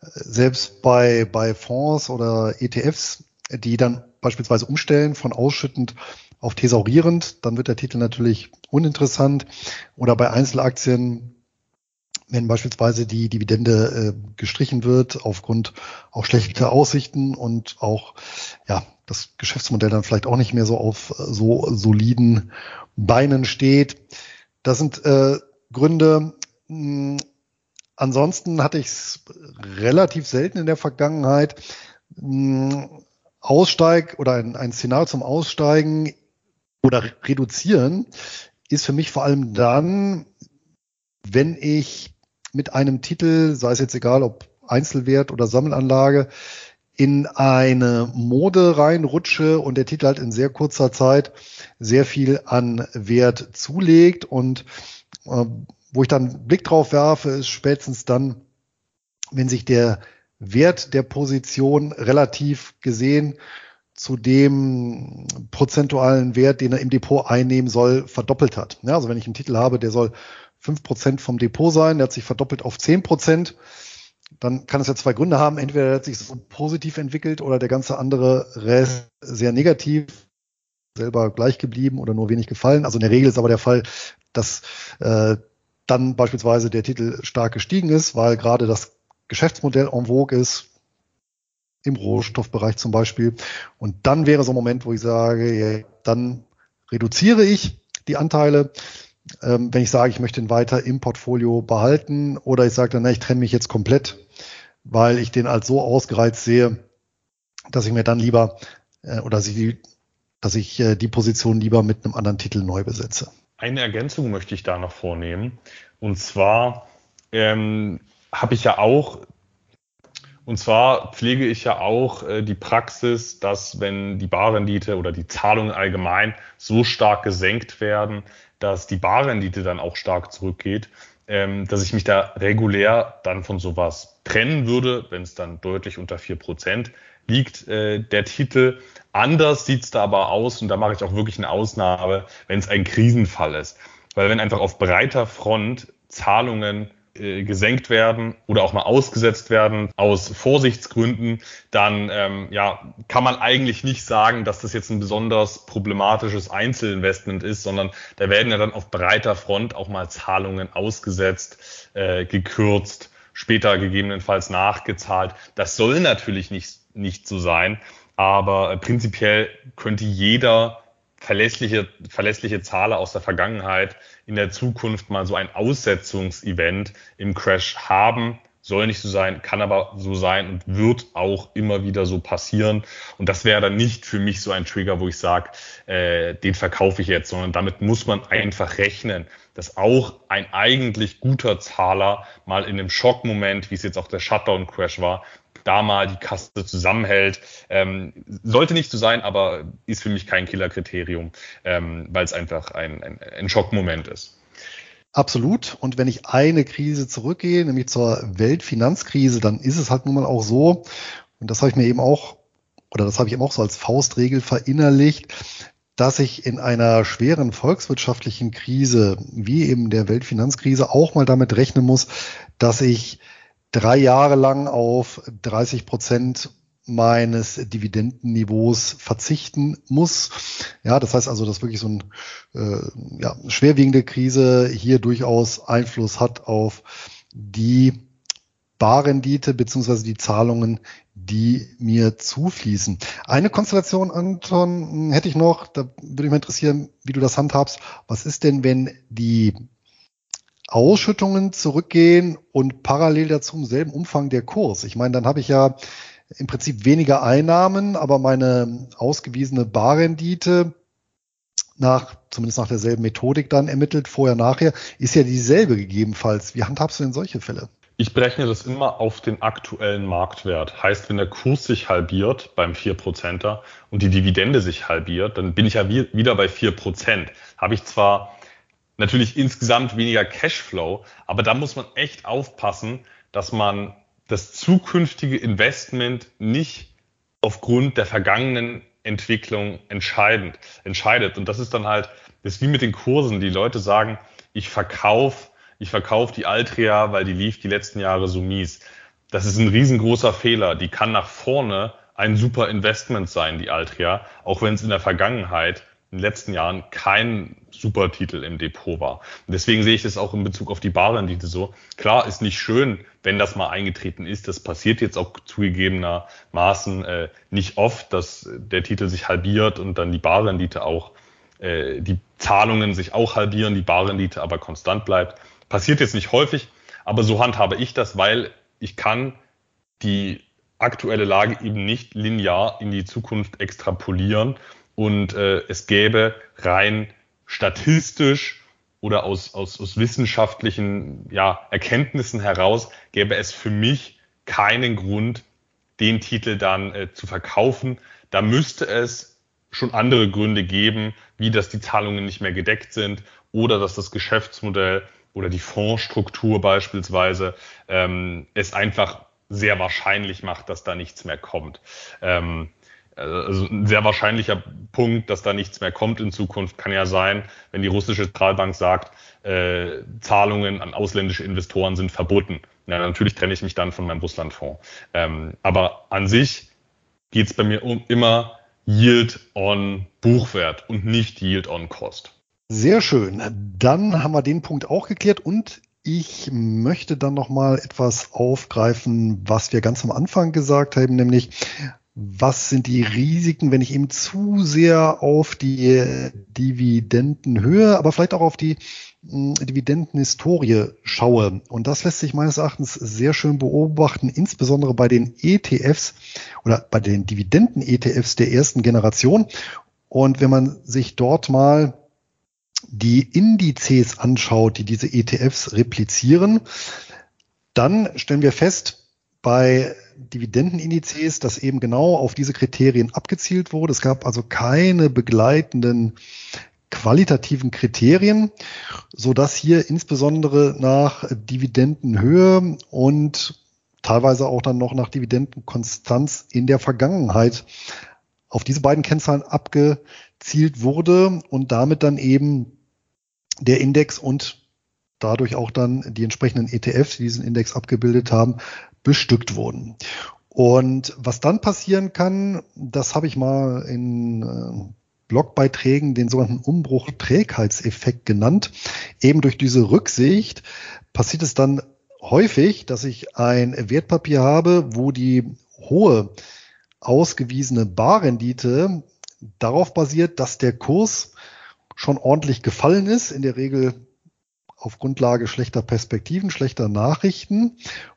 Selbst bei, bei Fonds oder ETFs, die dann beispielsweise umstellen von ausschüttend auf thesaurierend, dann wird der Titel natürlich uninteressant. Oder bei Einzelaktien, wenn beispielsweise die Dividende äh, gestrichen wird aufgrund auch schlechter Aussichten und auch ja das Geschäftsmodell dann vielleicht auch nicht mehr so auf so soliden Beinen steht. Das sind äh, Gründe. Hm, ansonsten hatte ich es relativ selten in der Vergangenheit. Hm, Aussteig oder ein, ein Szenario zum Aussteigen oder reduzieren ist für mich vor allem dann, wenn ich mit einem Titel, sei es jetzt egal, ob Einzelwert oder Sammelanlage, in eine Mode reinrutsche und der Titel halt in sehr kurzer Zeit sehr viel an Wert zulegt und äh, wo ich dann Blick drauf werfe, ist spätestens dann, wenn sich der Wert der Position relativ gesehen zu dem prozentualen Wert, den er im Depot einnehmen soll, verdoppelt hat. Ja, also wenn ich einen Titel habe, der soll fünf Prozent vom Depot sein, der hat sich verdoppelt auf zehn Prozent, dann kann es ja zwei Gründe haben. Entweder er hat sich so positiv entwickelt oder der ganze andere Rest sehr negativ, selber gleich geblieben oder nur wenig gefallen. Also in der Regel ist aber der Fall, dass äh, dann beispielsweise der Titel stark gestiegen ist, weil gerade das Geschäftsmodell en vogue ist, im Rohstoffbereich zum Beispiel. Und dann wäre so ein Moment, wo ich sage, ja, dann reduziere ich die Anteile, ähm, wenn ich sage, ich möchte ihn weiter im Portfolio behalten oder ich sage dann, na, ich trenne mich jetzt komplett, weil ich den als so ausgereizt sehe, dass ich mir dann lieber äh, oder dass ich, dass ich äh, die Position lieber mit einem anderen Titel neu besetze. Eine Ergänzung möchte ich da noch vornehmen. Und zwar ähm, habe ich ja auch und zwar pflege ich ja auch äh, die Praxis, dass wenn die Barrendite oder die Zahlungen allgemein so stark gesenkt werden, dass die Barrendite dann auch stark zurückgeht, ähm, dass ich mich da regulär dann von sowas trennen würde, wenn es dann deutlich unter vier Prozent liegt, äh, der Titel. Anders sieht's da aber aus, und da mache ich auch wirklich eine Ausnahme, wenn es ein Krisenfall ist. Weil wenn einfach auf breiter Front Zahlungen äh, gesenkt werden oder auch mal ausgesetzt werden aus Vorsichtsgründen, dann ähm, ja, kann man eigentlich nicht sagen, dass das jetzt ein besonders problematisches Einzelinvestment ist, sondern da werden ja dann auf breiter Front auch mal Zahlungen ausgesetzt, äh, gekürzt, später gegebenenfalls nachgezahlt. Das soll natürlich nicht, nicht so sein, aber äh, prinzipiell könnte jeder verlässliche, verlässliche Zahler aus der Vergangenheit in der Zukunft mal so ein Aussetzungsevent im Crash haben. Soll nicht so sein, kann aber so sein und wird auch immer wieder so passieren. Und das wäre dann nicht für mich so ein Trigger, wo ich sage, äh, den verkaufe ich jetzt, sondern damit muss man einfach rechnen, dass auch ein eigentlich guter Zahler mal in einem Schockmoment, wie es jetzt auch der Shutdown-Crash war, da mal die Kasse zusammenhält. Ähm, sollte nicht so sein, aber ist für mich kein Killerkriterium, ähm, weil es einfach ein, ein, ein Schockmoment ist. Absolut. Und wenn ich eine Krise zurückgehe, nämlich zur Weltfinanzkrise, dann ist es halt nun mal auch so, und das habe ich mir eben auch, oder das habe ich eben auch so als Faustregel verinnerlicht, dass ich in einer schweren volkswirtschaftlichen Krise, wie eben der Weltfinanzkrise, auch mal damit rechnen muss, dass ich drei Jahre lang auf 30 Prozent meines Dividendenniveaus verzichten muss. Ja, das heißt also, dass wirklich so eine äh, ja, schwerwiegende Krise hier durchaus Einfluss hat auf die Barrendite beziehungsweise die Zahlungen, die mir zufließen. Eine Konstellation, Anton, hätte ich noch, da würde mich mal interessieren, wie du das handhabst. Was ist denn, wenn die Ausschüttungen zurückgehen und parallel dazu im selben Umfang der Kurs. Ich meine, dann habe ich ja im Prinzip weniger Einnahmen, aber meine ausgewiesene Barrendite nach, zumindest nach derselben Methodik dann ermittelt, vorher, nachher, ist ja dieselbe gegebenenfalls. Wie handhabst du denn solche Fälle? Ich berechne das immer auf den aktuellen Marktwert. Heißt, wenn der Kurs sich halbiert beim 4%er und die Dividende sich halbiert, dann bin ich ja wieder bei 4%. Habe ich zwar natürlich insgesamt weniger Cashflow, aber da muss man echt aufpassen, dass man das zukünftige Investment nicht aufgrund der vergangenen Entwicklung entscheidend, entscheidet. Und das ist dann halt, das ist wie mit den Kursen. Die Leute sagen, ich verkaufe ich verkauf die Altria, weil die lief die letzten Jahre so mies. Das ist ein riesengroßer Fehler. Die kann nach vorne ein super Investment sein, die Altria, auch wenn es in der Vergangenheit in den letzten Jahren kein Supertitel im Depot war. Und deswegen sehe ich das auch in Bezug auf die Barrendite so. Klar, ist nicht schön, wenn das mal eingetreten ist. Das passiert jetzt auch zugegebenermaßen äh, nicht oft, dass der Titel sich halbiert und dann die Barrendite auch, äh, die Zahlungen sich auch halbieren, die Barrendite aber konstant bleibt. Passiert jetzt nicht häufig, aber so handhabe ich das, weil ich kann die aktuelle Lage eben nicht linear in die Zukunft extrapolieren und äh, es gäbe rein statistisch oder aus, aus, aus wissenschaftlichen ja, Erkenntnissen heraus gäbe es für mich keinen Grund, den Titel dann äh, zu verkaufen. Da müsste es schon andere Gründe geben, wie dass die Zahlungen nicht mehr gedeckt sind oder dass das Geschäftsmodell oder die Fondsstruktur beispielsweise ähm, es einfach sehr wahrscheinlich macht, dass da nichts mehr kommt. Ähm, also ein sehr wahrscheinlicher Punkt, dass da nichts mehr kommt in Zukunft, kann ja sein, wenn die russische Zentralbank sagt, äh, Zahlungen an ausländische Investoren sind verboten. Ja, natürlich trenne ich mich dann von meinem Russlandfonds. Ähm, aber an sich geht es bei mir um immer Yield on Buchwert und nicht Yield on Cost. Sehr schön. Dann haben wir den Punkt auch geklärt und ich möchte dann noch mal etwas aufgreifen, was wir ganz am Anfang gesagt haben, nämlich was sind die Risiken, wenn ich eben zu sehr auf die Dividendenhöhe, aber vielleicht auch auf die hm, Dividendenhistorie schaue. Und das lässt sich meines Erachtens sehr schön beobachten, insbesondere bei den ETFs oder bei den Dividenden-ETFs der ersten Generation. Und wenn man sich dort mal die Indizes anschaut, die diese ETFs replizieren, dann stellen wir fest, bei Dividendenindizes, dass eben genau auf diese Kriterien abgezielt wurde. Es gab also keine begleitenden qualitativen Kriterien, so dass hier insbesondere nach Dividendenhöhe und teilweise auch dann noch nach Dividendenkonstanz in der Vergangenheit auf diese beiden Kennzahlen abgezielt wurde und damit dann eben der Index und dadurch auch dann die entsprechenden ETFs, die diesen Index abgebildet haben, bestückt wurden. Und was dann passieren kann, das habe ich mal in äh, Blogbeiträgen den sogenannten Umbruch-Trägheitseffekt genannt. Eben durch diese Rücksicht passiert es dann häufig, dass ich ein Wertpapier habe, wo die hohe ausgewiesene Barrendite darauf basiert, dass der Kurs schon ordentlich gefallen ist, in der Regel auf Grundlage schlechter Perspektiven, schlechter Nachrichten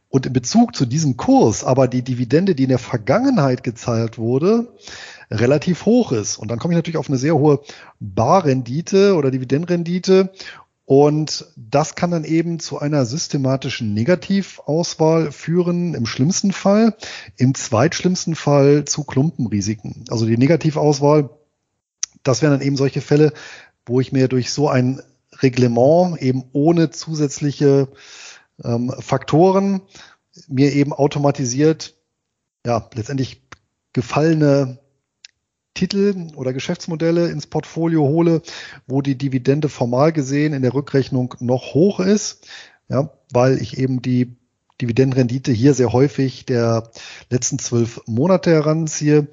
und in Bezug zu diesem Kurs aber die Dividende, die in der Vergangenheit gezahlt wurde, relativ hoch ist. Und dann komme ich natürlich auf eine sehr hohe Barrendite oder Dividendenrendite. Und das kann dann eben zu einer systematischen Negativauswahl führen, im schlimmsten Fall, im zweitschlimmsten Fall zu Klumpenrisiken. Also die Negativauswahl, das wären dann eben solche Fälle, wo ich mir durch so ein Reglement eben ohne zusätzliche ähm, Faktoren mir eben automatisiert, ja, letztendlich gefallene Titel oder Geschäftsmodelle ins Portfolio hole, wo die Dividende formal gesehen in der Rückrechnung noch hoch ist, ja, weil ich eben die Dividendenrendite hier sehr häufig der letzten zwölf Monate heranziehe,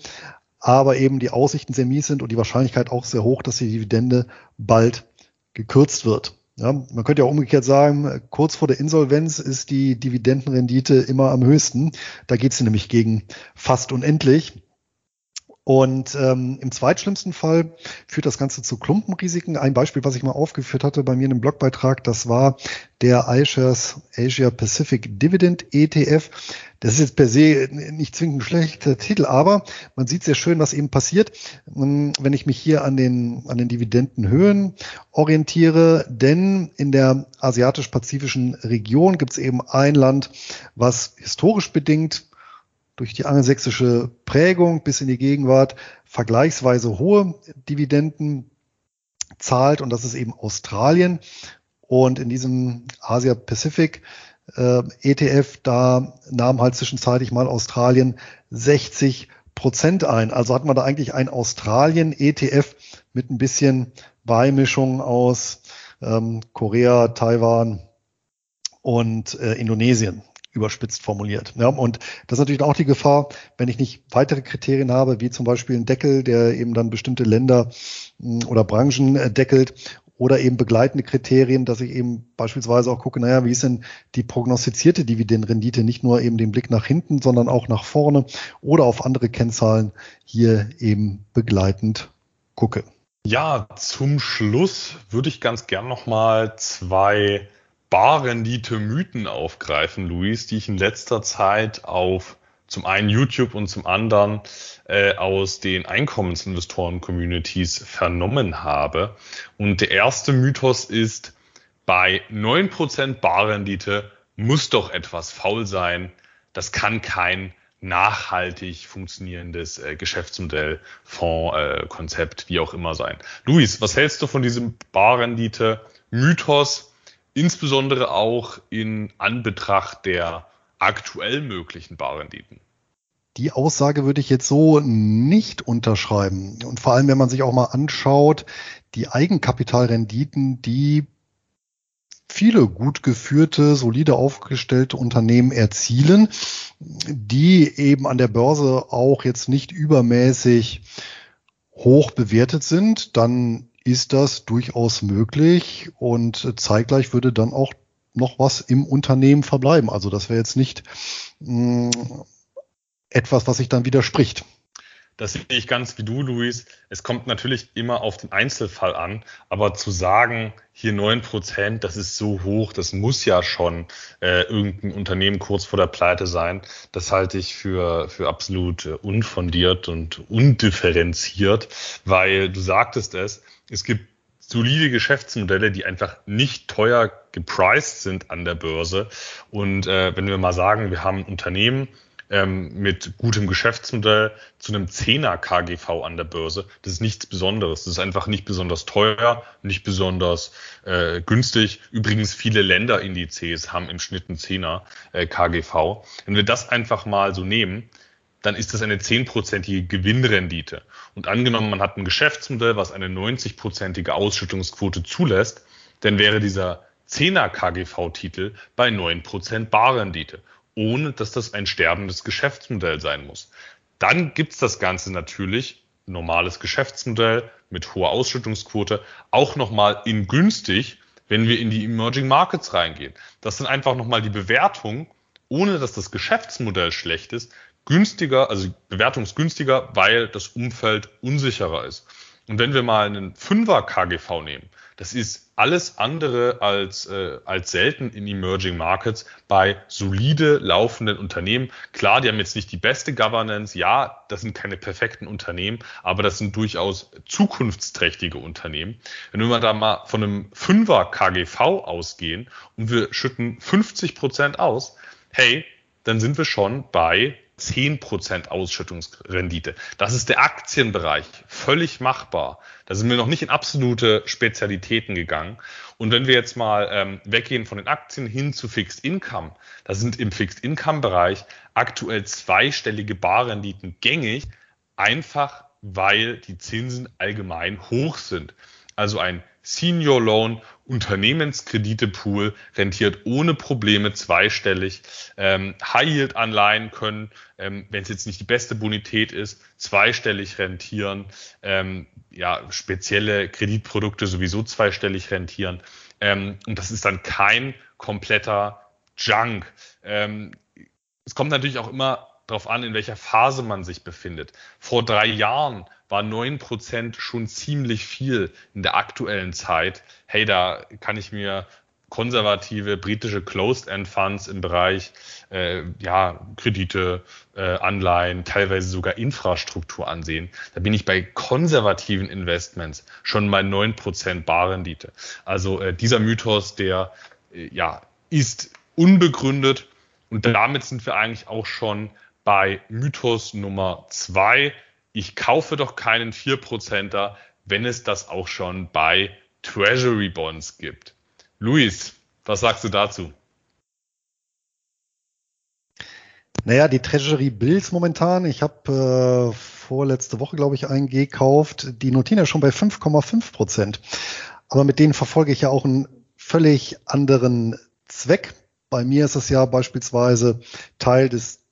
aber eben die Aussichten sehr mies sind und die Wahrscheinlichkeit auch sehr hoch, dass die Dividende bald gekürzt wird. Ja, man könnte ja umgekehrt sagen, kurz vor der Insolvenz ist die Dividendenrendite immer am höchsten. Da geht es nämlich gegen fast unendlich. Und ähm, im zweitschlimmsten Fall führt das Ganze zu Klumpenrisiken. Ein Beispiel, was ich mal aufgeführt hatte bei mir in einem Blogbeitrag, das war der iShares Asia Pacific Dividend ETF. Das ist jetzt per se nicht zwingend ein schlechter Titel, aber man sieht sehr schön, was eben passiert, ähm, wenn ich mich hier an den, an den Dividendenhöhen orientiere. Denn in der asiatisch-pazifischen Region gibt es eben ein Land, was historisch bedingt durch die angelsächsische Prägung bis in die Gegenwart vergleichsweise hohe Dividenden zahlt und das ist eben Australien. Und in diesem Asia Pacific äh, ETF, da nahm halt zwischenzeitlich mal Australien 60 Prozent ein. Also hat man da eigentlich ein Australien ETF mit ein bisschen Beimischung aus ähm, Korea, Taiwan und äh, Indonesien. Überspitzt formuliert. Ja, und das ist natürlich auch die Gefahr, wenn ich nicht weitere Kriterien habe, wie zum Beispiel ein Deckel, der eben dann bestimmte Länder hm, oder Branchen äh, deckelt oder eben begleitende Kriterien, dass ich eben beispielsweise auch gucke, naja, wie ist denn die prognostizierte Dividendenrendite, nicht nur eben den Blick nach hinten, sondern auch nach vorne oder auf andere Kennzahlen hier eben begleitend gucke. Ja, zum Schluss würde ich ganz gern nochmal zwei Barrendite-Mythen aufgreifen, Luis, die ich in letzter Zeit auf zum einen YouTube und zum anderen äh, aus den Einkommensinvestoren-Communities vernommen habe. Und der erste Mythos ist, bei 9% Barrendite muss doch etwas faul sein. Das kann kein nachhaltig funktionierendes äh, Geschäftsmodell, Fonds, äh, Konzept, wie auch immer sein. Luis, was hältst du von diesem Barrendite-Mythos, insbesondere auch in Anbetracht der aktuell möglichen Barrenditen? Die Aussage würde ich jetzt so nicht unterschreiben. Und vor allem, wenn man sich auch mal anschaut, die Eigenkapitalrenditen, die viele gut geführte, solide aufgestellte Unternehmen erzielen, die eben an der Börse auch jetzt nicht übermäßig hoch bewertet sind, dann ist das durchaus möglich und zeitgleich würde dann auch noch was im Unternehmen verbleiben. Also das wäre jetzt nicht mh, mm, etwas, was sich dann widerspricht. Das sehe ich ganz wie du, Luis. Es kommt natürlich immer auf den Einzelfall an, aber zu sagen, hier neun Prozent, das ist so hoch, das muss ja schon äh, irgendein Unternehmen kurz vor der Pleite sein, das halte ich für, für absolut äh, unfundiert und undifferenziert, weil du sagtest es, es gibt solide Geschäftsmodelle, die einfach nicht teuer gepriced sind an der Börse. Und äh, wenn wir mal sagen, wir haben ein Unternehmen, ähm, mit gutem Geschäftsmodell zu einem 10er KGV an der Börse. Das ist nichts Besonderes. Das ist einfach nicht besonders teuer, nicht besonders äh, günstig. Übrigens, viele Länderindizes haben im Schnitt einen 10er äh, KGV. Wenn wir das einfach mal so nehmen, dann ist das eine zehnprozentige Gewinnrendite. Und angenommen, man hat ein Geschäftsmodell, was eine 90-prozentige Ausschüttungsquote zulässt, dann wäre dieser 10er KGV-Titel bei 9% Barrendite ohne dass das ein sterbendes Geschäftsmodell sein muss. Dann gibt's das Ganze natürlich, normales Geschäftsmodell mit hoher Ausschüttungsquote, auch nochmal in günstig, wenn wir in die Emerging Markets reingehen. Das sind einfach nochmal die Bewertungen, ohne dass das Geschäftsmodell schlecht ist, günstiger, also bewertungsgünstiger, weil das Umfeld unsicherer ist. Und wenn wir mal einen Fünfer KGV nehmen, das ist alles andere als, äh, als selten in Emerging Markets bei solide laufenden Unternehmen. Klar, die haben jetzt nicht die beste Governance. Ja, das sind keine perfekten Unternehmen, aber das sind durchaus zukunftsträchtige Unternehmen. Wenn wir da mal von einem Fünfer KGV ausgehen und wir schütten 50 Prozent aus, hey, dann sind wir schon bei 10% Ausschüttungsrendite. Das ist der Aktienbereich. Völlig machbar. Da sind wir noch nicht in absolute Spezialitäten gegangen. Und wenn wir jetzt mal ähm, weggehen von den Aktien hin zu Fixed Income, da sind im Fixed Income Bereich aktuell zweistellige Barrenditen gängig, einfach weil die Zinsen allgemein hoch sind. Also ein Senior Loan Unternehmenskreditepool rentiert ohne Probleme zweistellig. Ähm, High Yield Anleihen können, ähm, wenn es jetzt nicht die beste Bonität ist, zweistellig rentieren. Ähm, ja, spezielle Kreditprodukte sowieso zweistellig rentieren. Ähm, und das ist dann kein kompletter Junk. Ähm, es kommt natürlich auch immer darauf an, in welcher Phase man sich befindet. Vor drei Jahren war neun Prozent schon ziemlich viel in der aktuellen Zeit. Hey, da kann ich mir konservative britische Closed-End-Funds im Bereich äh, ja, Kredite, äh, Anleihen, teilweise sogar Infrastruktur ansehen. Da bin ich bei konservativen Investments schon mal neun Prozent Barrendite. Also äh, dieser Mythos, der äh, ja, ist unbegründet und damit sind wir eigentlich auch schon bei Mythos Nummer zwei ich kaufe doch keinen 4%er, wenn es das auch schon bei Treasury Bonds gibt. Luis, was sagst du dazu? Naja, die Treasury Bills momentan, ich habe äh, vorletzte Woche, glaube ich, einen gekauft, die notieren ja schon bei 5,5 Prozent. Aber mit denen verfolge ich ja auch einen völlig anderen Zweck Bei mir ist es ja beispielsweise Teil des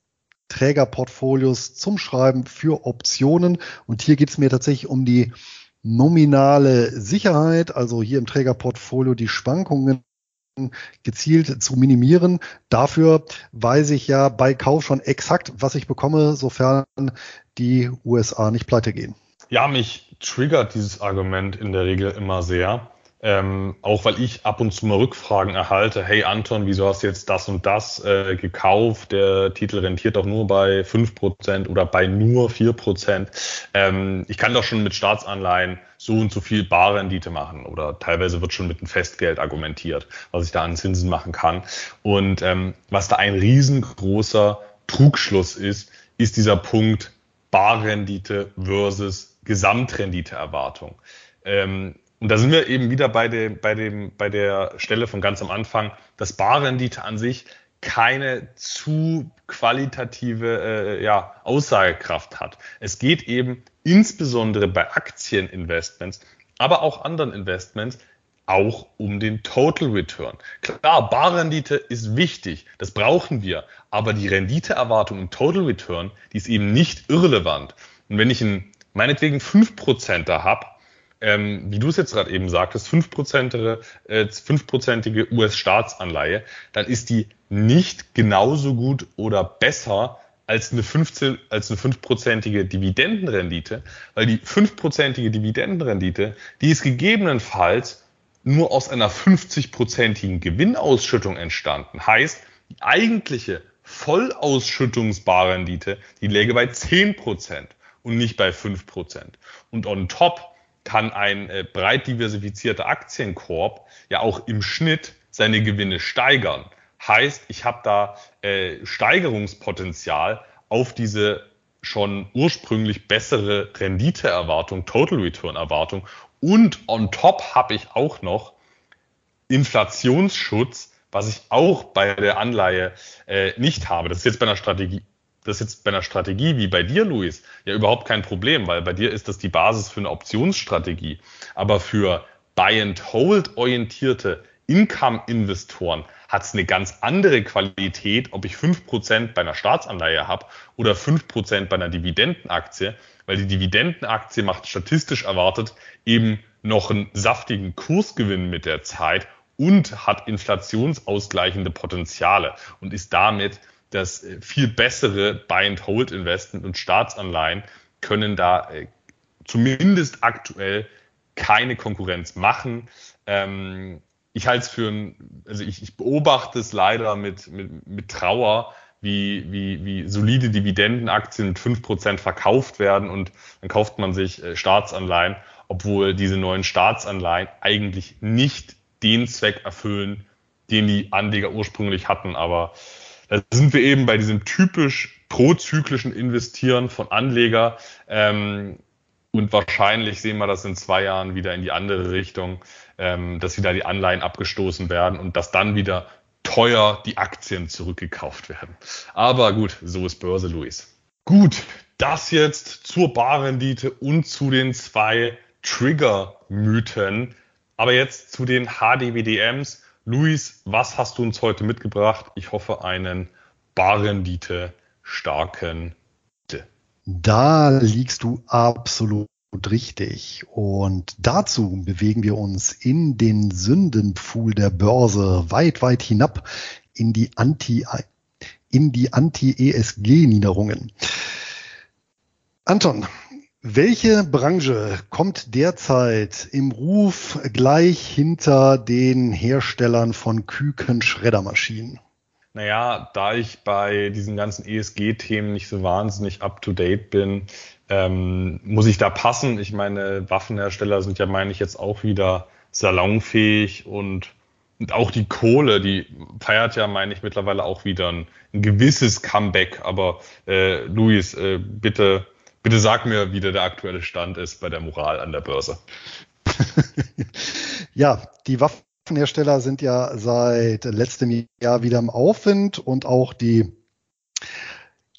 Trägerportfolios zum Schreiben für Optionen. Und hier geht es mir tatsächlich um die nominale Sicherheit, also hier im Trägerportfolio die Schwankungen gezielt zu minimieren. Dafür weiß ich ja bei Kauf schon exakt, was ich bekomme, sofern die USA nicht pleite gehen. Ja, mich triggert dieses Argument in der Regel immer sehr. Ähm, auch weil ich ab und zu mal Rückfragen erhalte, hey Anton, wieso hast du jetzt das und das äh, gekauft? Der Titel rentiert doch nur bei fünf Prozent oder bei nur vier Prozent. Ähm, ich kann doch schon mit Staatsanleihen so und so viel Barrendite machen oder teilweise wird schon mit einem Festgeld argumentiert, was ich da an Zinsen machen kann. Und ähm, was da ein riesengroßer Trugschluss ist, ist dieser Punkt Barrendite versus Gesamtrenditeerwartung. Ähm, und da sind wir eben wieder bei, dem, bei, dem, bei der Stelle von ganz am Anfang, dass Barrendite an sich keine zu qualitative äh, ja, Aussagekraft hat. Es geht eben insbesondere bei Aktieninvestments, aber auch anderen Investments auch um den Total Return. Klar, Barrendite ist wichtig, das brauchen wir, aber die Renditeerwartung im Total Return, die ist eben nicht irrelevant. Und wenn ich einen meinetwegen 5%er habe, ähm, wie du es jetzt gerade eben sagtest, 5%ige, äh, 5%ige US-Staatsanleihe, dann ist die nicht genauso gut oder besser als eine 15, als eine 5%ige Dividendenrendite, weil die 5%ige Dividendenrendite, die ist gegebenenfalls nur aus einer 50%igen Gewinnausschüttung entstanden. Heißt, die eigentliche Vollausschüttungsbarrendite, die läge bei 10% und nicht bei 5%. Und on top kann ein äh, breit diversifizierter Aktienkorb ja auch im Schnitt seine Gewinne steigern. Heißt, ich habe da äh, Steigerungspotenzial auf diese schon ursprünglich bessere Renditeerwartung, Total Return Erwartung und on top habe ich auch noch Inflationsschutz, was ich auch bei der Anleihe äh, nicht habe. Das ist jetzt bei einer Strategie das ist jetzt bei einer Strategie wie bei dir, Luis, ja überhaupt kein Problem, weil bei dir ist das die Basis für eine Optionsstrategie. Aber für Buy-and-Hold orientierte Income-Investoren hat es eine ganz andere Qualität, ob ich fünf Prozent bei einer Staatsanleihe habe oder fünf Prozent bei einer Dividendenaktie, weil die Dividendenaktie macht statistisch erwartet eben noch einen saftigen Kursgewinn mit der Zeit und hat inflationsausgleichende Potenziale und ist damit das äh, viel bessere Buy-and-Hold-Investment und Staatsanleihen können da äh, zumindest aktuell keine Konkurrenz machen. Ähm, ich halte es für ein, also ich, ich beobachte es leider mit, mit, mit Trauer, wie, wie, wie solide Dividendenaktien mit fünf Prozent verkauft werden und dann kauft man sich äh, Staatsanleihen, obwohl diese neuen Staatsanleihen eigentlich nicht den Zweck erfüllen, den die Anleger ursprünglich hatten. Aber da sind wir eben bei diesem typisch prozyklischen Investieren von Anleger. Ähm, und wahrscheinlich sehen wir das in zwei Jahren wieder in die andere Richtung, ähm, dass wieder die Anleihen abgestoßen werden und dass dann wieder teuer die Aktien zurückgekauft werden. Aber gut, so ist Börse, Luis. Gut, das jetzt zur Barrendite und zu den zwei Trigger-Mythen. Aber jetzt zu den HDWDMs. Luis, was hast du uns heute mitgebracht? Ich hoffe, einen Barrendite starken. Da liegst du absolut richtig. Und dazu bewegen wir uns in den Sündenpfuhl der Börse weit, weit hinab in die Anti, in die Anti-ESG-Niederungen. Anton, welche Branche kommt derzeit im Ruf gleich hinter den Herstellern von Küken-Schreddermaschinen? Naja, da ich bei diesen ganzen ESG-Themen nicht so wahnsinnig up-to-date bin, ähm, muss ich da passen. Ich meine, Waffenhersteller sind ja, meine ich, jetzt auch wieder salonfähig und, und auch die Kohle, die feiert ja, meine ich, mittlerweile auch wieder ein, ein gewisses Comeback. Aber äh, Luis, äh, bitte Bitte sag mir, wie der, aktuelle Stand ist bei der Moral an der Börse. ja, die Waffenhersteller sind ja seit letztem Jahr wieder im Aufwind und auch die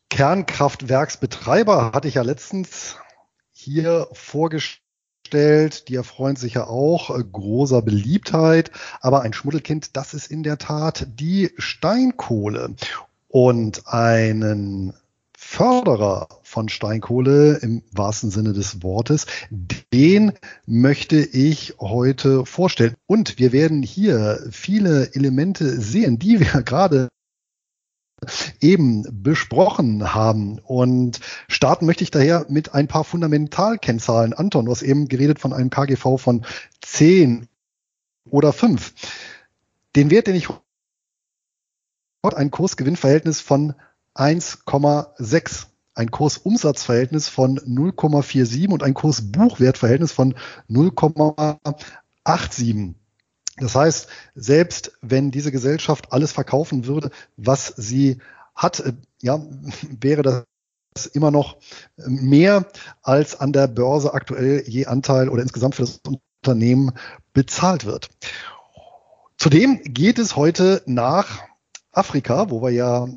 Kernkraftwerksbetreiber hatte ich ja letztens hier vorgestellt. Die erfreuen sich ja auch großer Beliebtheit. Aber ein Schmuddelkind, das ist in der Tat die Steinkohle. Und einen Förderer von Steinkohle im wahrsten Sinne des Wortes, den möchte ich heute vorstellen. Und wir werden hier viele Elemente sehen, die wir gerade eben besprochen haben. Und starten möchte ich daher mit ein paar Fundamentalkennzahlen. Anton, du hast eben geredet von einem KGV von 10 oder 5. Den Wert, den ich ein Kursgewinnverhältnis von 1,6, ein Kursumsatzverhältnis von 0,47 und ein Kursbuchwertverhältnis von 0,87. Das heißt, selbst wenn diese Gesellschaft alles verkaufen würde, was sie hat, äh, ja, wäre das immer noch mehr als an der Börse aktuell je Anteil oder insgesamt für das Unternehmen bezahlt wird. Zudem geht es heute nach Afrika, wo wir ja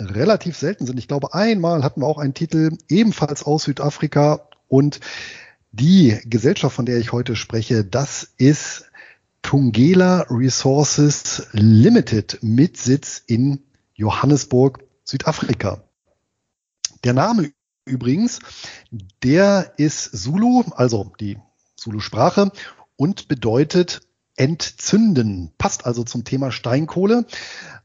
relativ selten sind. Ich glaube, einmal hatten wir auch einen Titel ebenfalls aus Südafrika und die Gesellschaft, von der ich heute spreche, das ist Tungela Resources Limited mit Sitz in Johannesburg, Südafrika. Der Name übrigens, der ist Zulu, also die Zulu-Sprache und bedeutet entzünden. Passt also zum Thema Steinkohle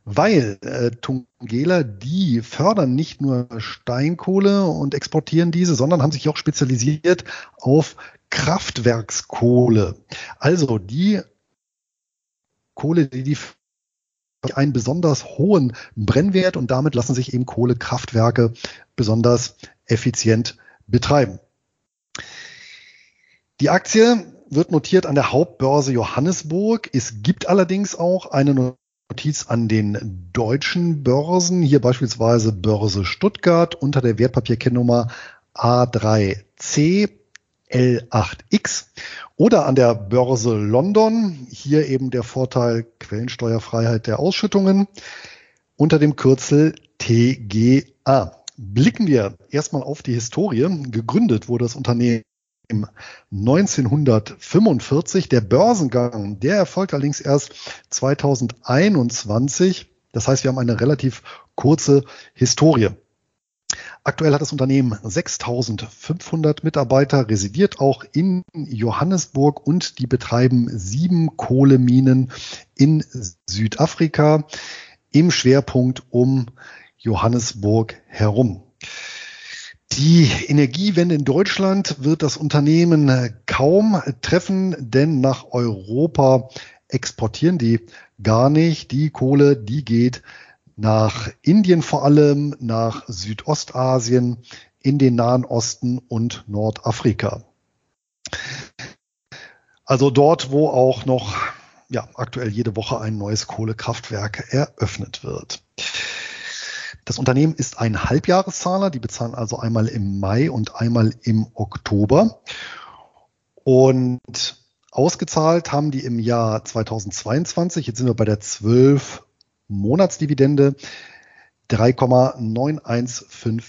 weil äh, Tungela, die fördern nicht nur Steinkohle und exportieren diese, sondern haben sich auch spezialisiert auf Kraftwerkskohle. Also die Kohle, die die einen besonders hohen Brennwert und damit lassen sich eben Kohlekraftwerke besonders effizient betreiben. Die Aktie wird notiert an der Hauptbörse Johannesburg. Es gibt allerdings auch eine Notiz an den deutschen Börsen, hier beispielsweise Börse Stuttgart unter der Wertpapierkennnummer A3C L8X oder an der Börse London, hier eben der Vorteil Quellensteuerfreiheit der Ausschüttungen unter dem Kürzel TGA. Blicken wir erstmal auf die Historie. Gegründet wurde das Unternehmen 1945. Der Börsengang, der erfolgt allerdings erst 2021. Das heißt, wir haben eine relativ kurze Historie. Aktuell hat das Unternehmen 6500 Mitarbeiter, residiert auch in Johannesburg und die betreiben sieben Kohleminen in Südafrika im Schwerpunkt um Johannesburg herum. Die Energiewende in Deutschland wird das Unternehmen äh, kaum treffen, denn nach Europa exportieren die gar nicht. Die Kohle, die geht nach Indien vor allem, nach Südostasien, in den Nahen Osten und Nordafrika. Also dort, wo auch noch ja, aktuell jede Woche ein neues Kohlekraftwerk eröffnet wird. Das Unternehmen ist ein Halbjahreszahler, die bezahlen also einmal im Mai und einmal im Oktober. Und ausgezahlt haben die im Jahr 2022, jetzt sind wir bei der 12 Monatsdividende, 3,9155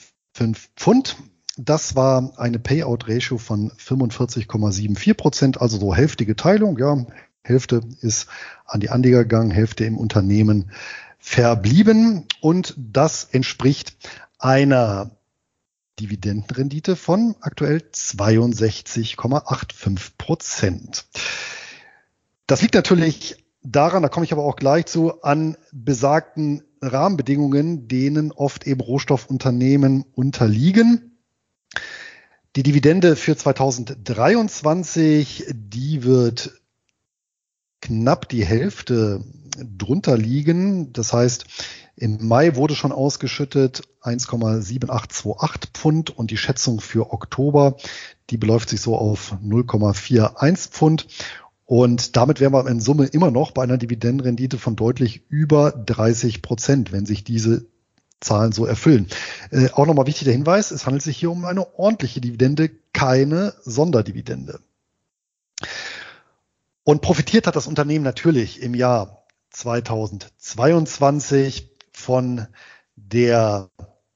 Pfund. Das war eine Payout-Ratio von 45,74 Prozent, also so hälftige Teilung. Ja, Hälfte ist an die Anleger gegangen, Hälfte im Unternehmen verblieben und das entspricht einer Dividendenrendite von aktuell 62,85 Prozent. Das liegt natürlich daran, da komme ich aber auch gleich zu, an besagten Rahmenbedingungen, denen oft eben Rohstoffunternehmen unterliegen. Die Dividende für 2023, die wird knapp die Hälfte drunter liegen. Das heißt, im Mai wurde schon ausgeschüttet 1,7828 Pfund und die Schätzung für Oktober, die beläuft sich so auf 0,41 Pfund. Und damit wären wir in Summe immer noch bei einer Dividendenrendite von deutlich über 30 Prozent, wenn sich diese Zahlen so erfüllen. Äh, auch nochmal wichtig der Hinweis, es handelt sich hier um eine ordentliche Dividende, keine Sonderdividende. Und profitiert hat das Unternehmen natürlich im Jahr 2022 von der,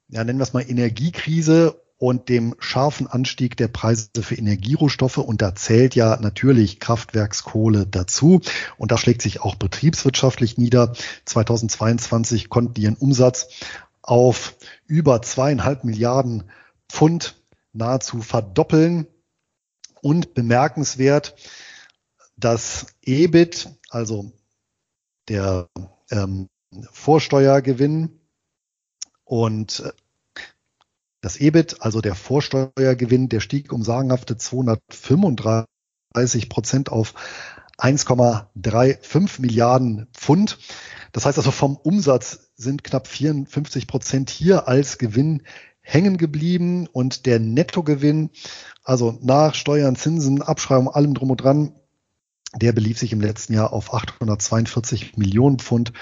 ja, nennen wir es mal Energiekrise und dem scharfen Anstieg der Preise für Energierohstoffe. Und da zählt ja natürlich Kraftwerkskohle dazu. Und das schlägt sich auch betriebswirtschaftlich nieder. 2022 konnten die ihren Umsatz auf über zweieinhalb Milliarden Pfund nahezu verdoppeln. Und bemerkenswert, das EBIT, also der ähm, Vorsteuergewinn und äh, das EBIT, also der Vorsteuergewinn, der stieg um sagenhafte 235 Prozent auf 1,35 Milliarden Pfund. Das heißt also vom Umsatz sind knapp 54 Prozent hier als Gewinn hängen geblieben und der Nettogewinn, also nach Steuern, Zinsen, Abschreibung, allem drum und dran, der belief sich im letzten Jahr auf 842 Millionen Pfund,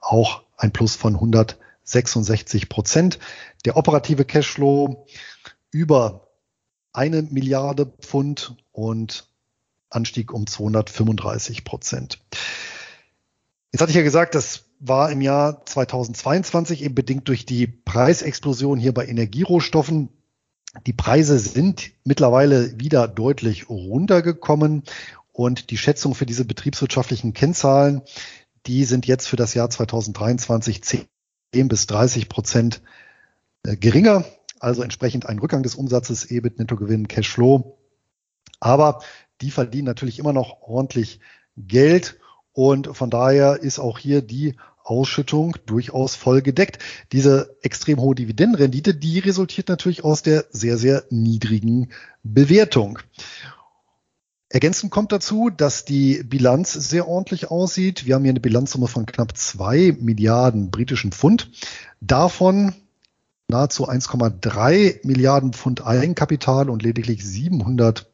auch ein Plus von 166 Prozent. Der operative Cashflow über eine Milliarde Pfund und Anstieg um 235 Prozent. Jetzt hatte ich ja gesagt, das war im Jahr 2022 eben bedingt durch die Preisexplosion hier bei Energierohstoffen. Die Preise sind mittlerweile wieder deutlich runtergekommen und die Schätzung für diese betriebswirtschaftlichen Kennzahlen, die sind jetzt für das Jahr 2023 10 bis 30 Prozent äh, geringer, also entsprechend ein Rückgang des Umsatzes, EBIT, Nettogewinn, Cashflow. Aber die verdienen natürlich immer noch ordentlich Geld und von daher ist auch hier die Ausschüttung durchaus voll gedeckt. Diese extrem hohe Dividendenrendite, die resultiert natürlich aus der sehr, sehr niedrigen Bewertung. Ergänzend kommt dazu, dass die Bilanz sehr ordentlich aussieht. Wir haben hier eine Bilanzsumme von knapp zwei Milliarden britischen Pfund. Davon nahezu 1,3 Milliarden Pfund Eigenkapital und lediglich 700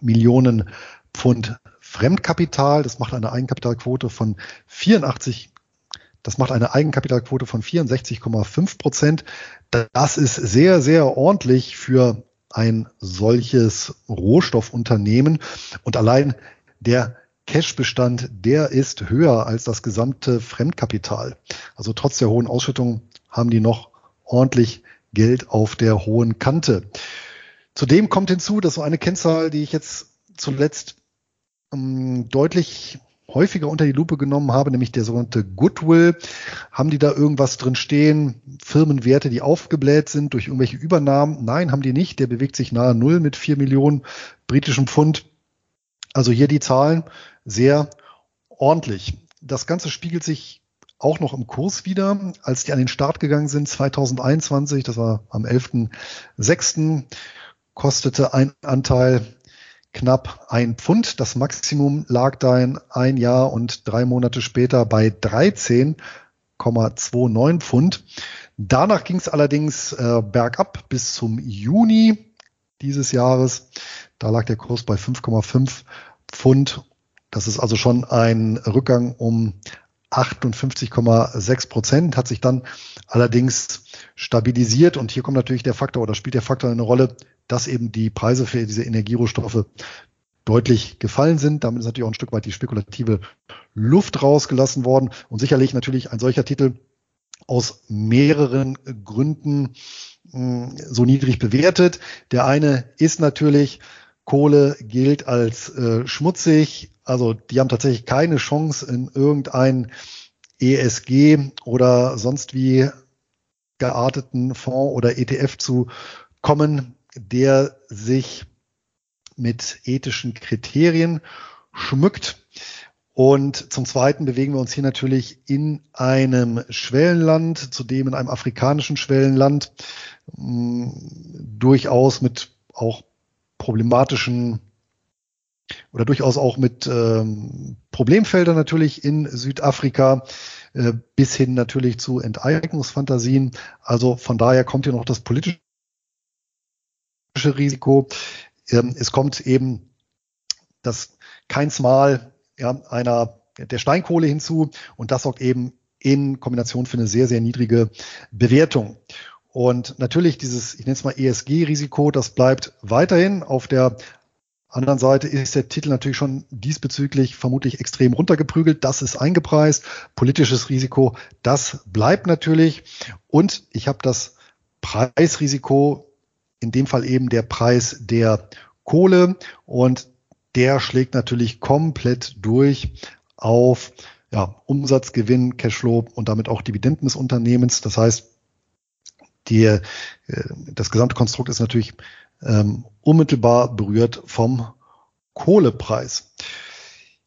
Millionen Pfund Fremdkapital. Das macht eine Eigenkapitalquote von 84 das macht eine Eigenkapitalquote von 64,5 Prozent. Das ist sehr, sehr ordentlich für ein solches Rohstoffunternehmen. Und allein der Cashbestand, der ist höher als das gesamte Fremdkapital. Also trotz der hohen Ausschüttung haben die noch ordentlich Geld auf der hohen Kante. Zudem kommt hinzu, dass so eine Kennzahl, die ich jetzt zuletzt ähm, deutlich häufiger unter die Lupe genommen habe, nämlich der sogenannte Goodwill. Haben die da irgendwas drin stehen? Firmenwerte, die aufgebläht sind durch irgendwelche Übernahmen? Nein, haben die nicht. Der bewegt sich nahe Null mit vier Millionen britischen Pfund. Also hier die Zahlen sehr ordentlich. Das Ganze spiegelt sich auch noch im Kurs wieder, als die an den Start gegangen sind 2021, das war am 11.06., kostete ein Anteil knapp ein Pfund. Das Maximum lag dann ein Jahr und drei Monate später bei 13,29 Pfund. Danach ging es allerdings äh, bergab bis zum Juni dieses Jahres. Da lag der Kurs bei 5,5 Pfund. Das ist also schon ein Rückgang um 58,6 Prozent, hat sich dann allerdings stabilisiert. Und hier kommt natürlich der Faktor oder spielt der Faktor eine Rolle, dass eben die Preise für diese Energierohstoffe deutlich gefallen sind. Damit ist natürlich auch ein Stück weit die spekulative Luft rausgelassen worden. Und sicherlich natürlich ein solcher Titel aus mehreren Gründen mh, hm, so niedrig bewertet. Der eine ist natürlich, Kohle gilt als äh, schmutzig. Also die haben tatsächlich keine Chance in irgendein ESG oder sonst wie gearteten Fonds oder ETF zu kommen der sich mit ethischen Kriterien schmückt. Und zum Zweiten bewegen wir uns hier natürlich in einem Schwellenland, zudem in einem afrikanischen Schwellenland, mh, durchaus mit auch problematischen oder durchaus auch mit ähm, Problemfeldern natürlich in Südafrika äh, bis hin natürlich zu Enteignungsfantasien. Also von daher kommt hier noch das politische Risiko. Ähm, es kommt eben das Keinsmal ja, einer der Steinkohle hinzu und das sorgt eben in Kombination für eine sehr, sehr niedrige Bewertung. Und natürlich dieses, ich nenne es mal ESG-Risiko, das bleibt weiterhin. Auf der anderen Seite ist der Titel natürlich schon diesbezüglich vermutlich extrem runtergeprügelt. Das ist eingepreist. Politisches Risiko, das bleibt natürlich. Und ich habe das Preisrisiko in dem Fall eben der Preis der Kohle und der schlägt natürlich komplett durch auf ja, Umsatzgewinn, Cashflow und damit auch Dividenden des Unternehmens. Das heißt, die, äh, das gesamte Konstrukt ist natürlich ähm, unmittelbar berührt vom Kohlepreis.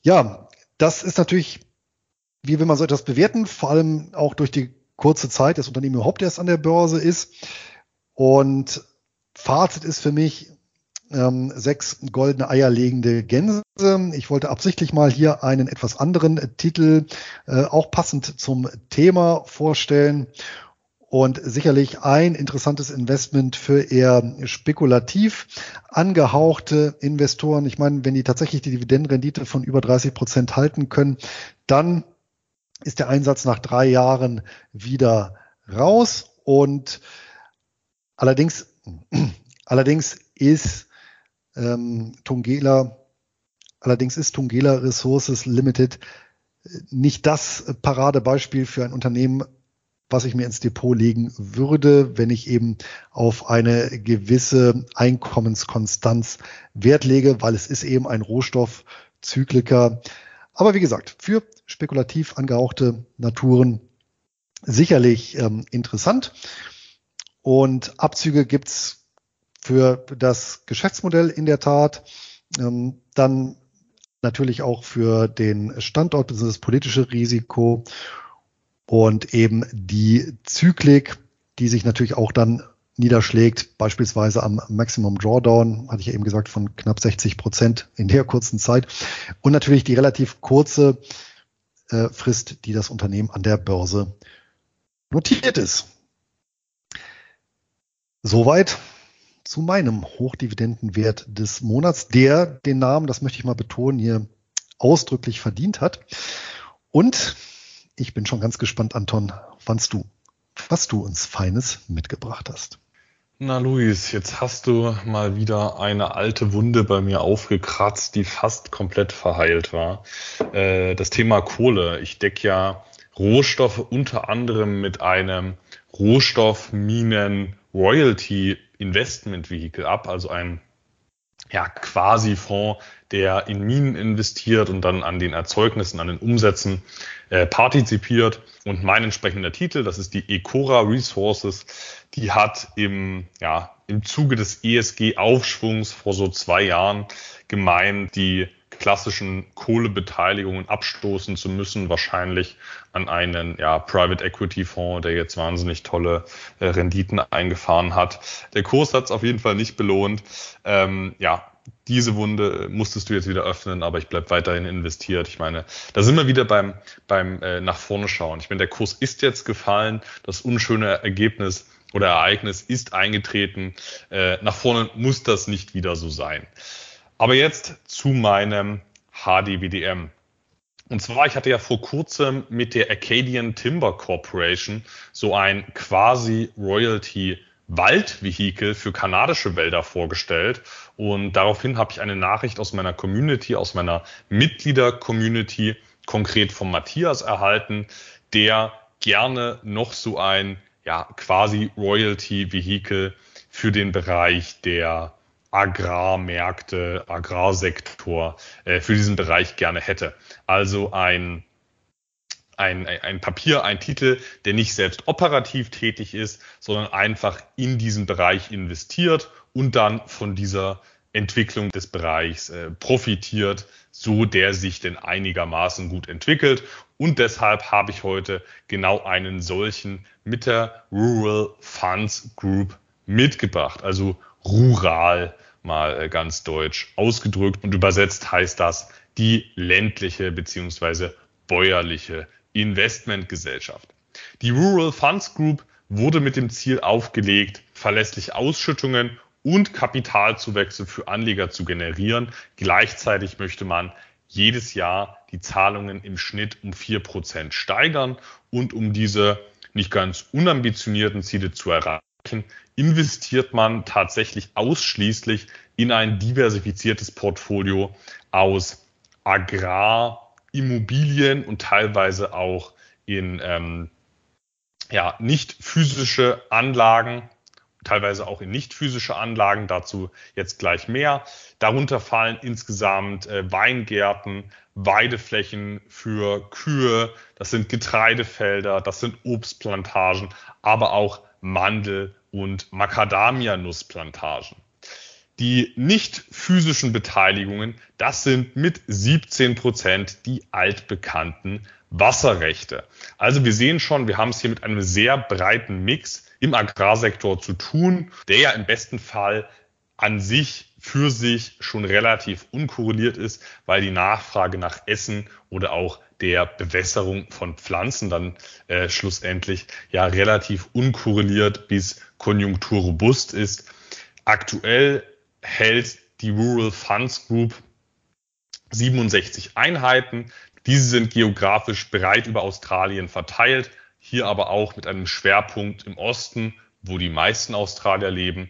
Ja, das ist natürlich, wie will man so etwas bewerten, vor allem auch durch die kurze Zeit das Unternehmen überhaupt erst an der Börse ist. Und Fazit ist für mich ähm, sechs goldene Eier legende Gänse. Ich wollte absichtlich mal hier einen etwas anderen Titel, äh, auch passend zum Thema vorstellen und sicherlich ein interessantes Investment für eher spekulativ angehauchte Investoren. Ich meine, wenn die tatsächlich die Dividendenrendite von über 30 Prozent halten können, dann ist der Einsatz nach drei Jahren wieder raus und allerdings, allerdings ist ähm, Tungela, allerdings ist Tungela Resources Limited nicht das Paradebeispiel für ein Unternehmen, was ich mir ins Depot legen würde, wenn ich eben auf eine gewisse Einkommenskonstanz Wert lege, weil es ist eben ein Rohstoffzykliker. Aber wie gesagt, für spekulativ angehauchte Naturen sicherlich ähm, interessant. Und Abzüge gibt's für das Geschäftsmodell in der Tat. Ähm, dann natürlich auch für den Standort bzw. das politische Risiko und eben die Zyklik, die sich natürlich auch dann niederschlägt, beispielsweise am Maximum Drawdown, hatte ich ja eben gesagt, von knapp 60 Prozent in der kurzen Zeit. Und natürlich die relativ kurze äh, Frist, die das Unternehmen an der Börse notiert ist. Soweit zu meinem Hochdividendenwert des Monats, der den Namen, das möchte ich mal betonen, hier ausdrücklich verdient hat. Und ich bin schon ganz gespannt, Anton, wannst du, was du uns Feines mitgebracht hast. Na Luis, jetzt hast du mal wieder eine alte Wunde bei mir aufgekratzt, die fast komplett verheilt war. Äh, das Thema Kohle. Ich decke ja Rohstoffe unter anderem mit einem Rohstoffminen Royalty Investment Vehicle ab, also ein ja, quasi Fonds, der in Minen investiert und dann an den Erzeugnissen, an den Umsätzen äh, partizipiert. Und mein entsprechender Titel, das ist die Ecora Resources, die hat im, ja, im Zuge des ESG-Aufschwungs vor so zwei Jahren gemeint, die klassischen Kohlebeteiligungen abstoßen zu müssen, wahrscheinlich an einen ja, Private Equity Fonds, der jetzt wahnsinnig tolle äh, Renditen eingefahren hat. Der Kurs hat es auf jeden Fall nicht belohnt. Ähm, ja, diese Wunde musstest du jetzt wieder öffnen, aber ich bleib weiterhin investiert. Ich meine, da sind wir wieder beim, beim äh, nach vorne schauen. Ich meine, der Kurs ist jetzt gefallen, das unschöne Ergebnis oder Ereignis ist eingetreten. Äh, nach vorne muss das nicht wieder so sein. Aber jetzt zu meinem HDWDM. Und zwar, ich hatte ja vor kurzem mit der Acadian Timber Corporation so ein quasi Royalty Waldvehikel für kanadische Wälder vorgestellt. Und daraufhin habe ich eine Nachricht aus meiner Community, aus meiner Mitglieder-Community, konkret von Matthias erhalten, der gerne noch so ein ja, quasi Royalty-Vehikel für den Bereich der Agrarmärkte, Agrarsektor äh, für diesen Bereich gerne hätte. Also ein ein, ein Papier, ein Titel, der nicht selbst operativ tätig ist, sondern einfach in diesen Bereich investiert und dann von dieser Entwicklung des Bereichs äh, profitiert, so der sich denn einigermaßen gut entwickelt. Und deshalb habe ich heute genau einen solchen mit der Rural Funds Group mitgebracht. Also rural mal äh, ganz deutsch ausgedrückt und übersetzt heißt das die ländliche beziehungsweise bäuerliche Investmentgesellschaft. Die Rural Funds Group wurde mit dem Ziel aufgelegt, verlässlich Ausschüttungen und Kapitalzuwächse für Anleger zu generieren. Gleichzeitig möchte man jedes Jahr die Zahlungen im Schnitt um vier Prozent steigern und um diese nicht ganz unambitionierten Ziele zu erreichen, investiert man tatsächlich ausschließlich in ein diversifiziertes Portfolio aus Agrar, Immobilien und teilweise auch in ähm, ja, nicht physische Anlagen teilweise auch in nicht physische Anlagen, dazu jetzt gleich mehr. Darunter fallen insgesamt äh, Weingärten, Weideflächen für Kühe, das sind Getreidefelder, das sind Obstplantagen, aber auch Mandel- und Macadamia-Nussplantagen. Die nicht physischen Beteiligungen, das sind mit 17 Prozent die altbekannten Wasserrechte. Also wir sehen schon, wir haben es hier mit einem sehr breiten Mix im Agrarsektor zu tun, der ja im besten Fall an sich für sich schon relativ unkorreliert ist, weil die Nachfrage nach Essen oder auch der Bewässerung von Pflanzen dann äh, schlussendlich ja relativ unkorreliert bis konjunkturrobust ist. Aktuell hält die Rural Funds Group 67 Einheiten. Diese sind geografisch breit über Australien verteilt, hier aber auch mit einem Schwerpunkt im Osten, wo die meisten Australier leben.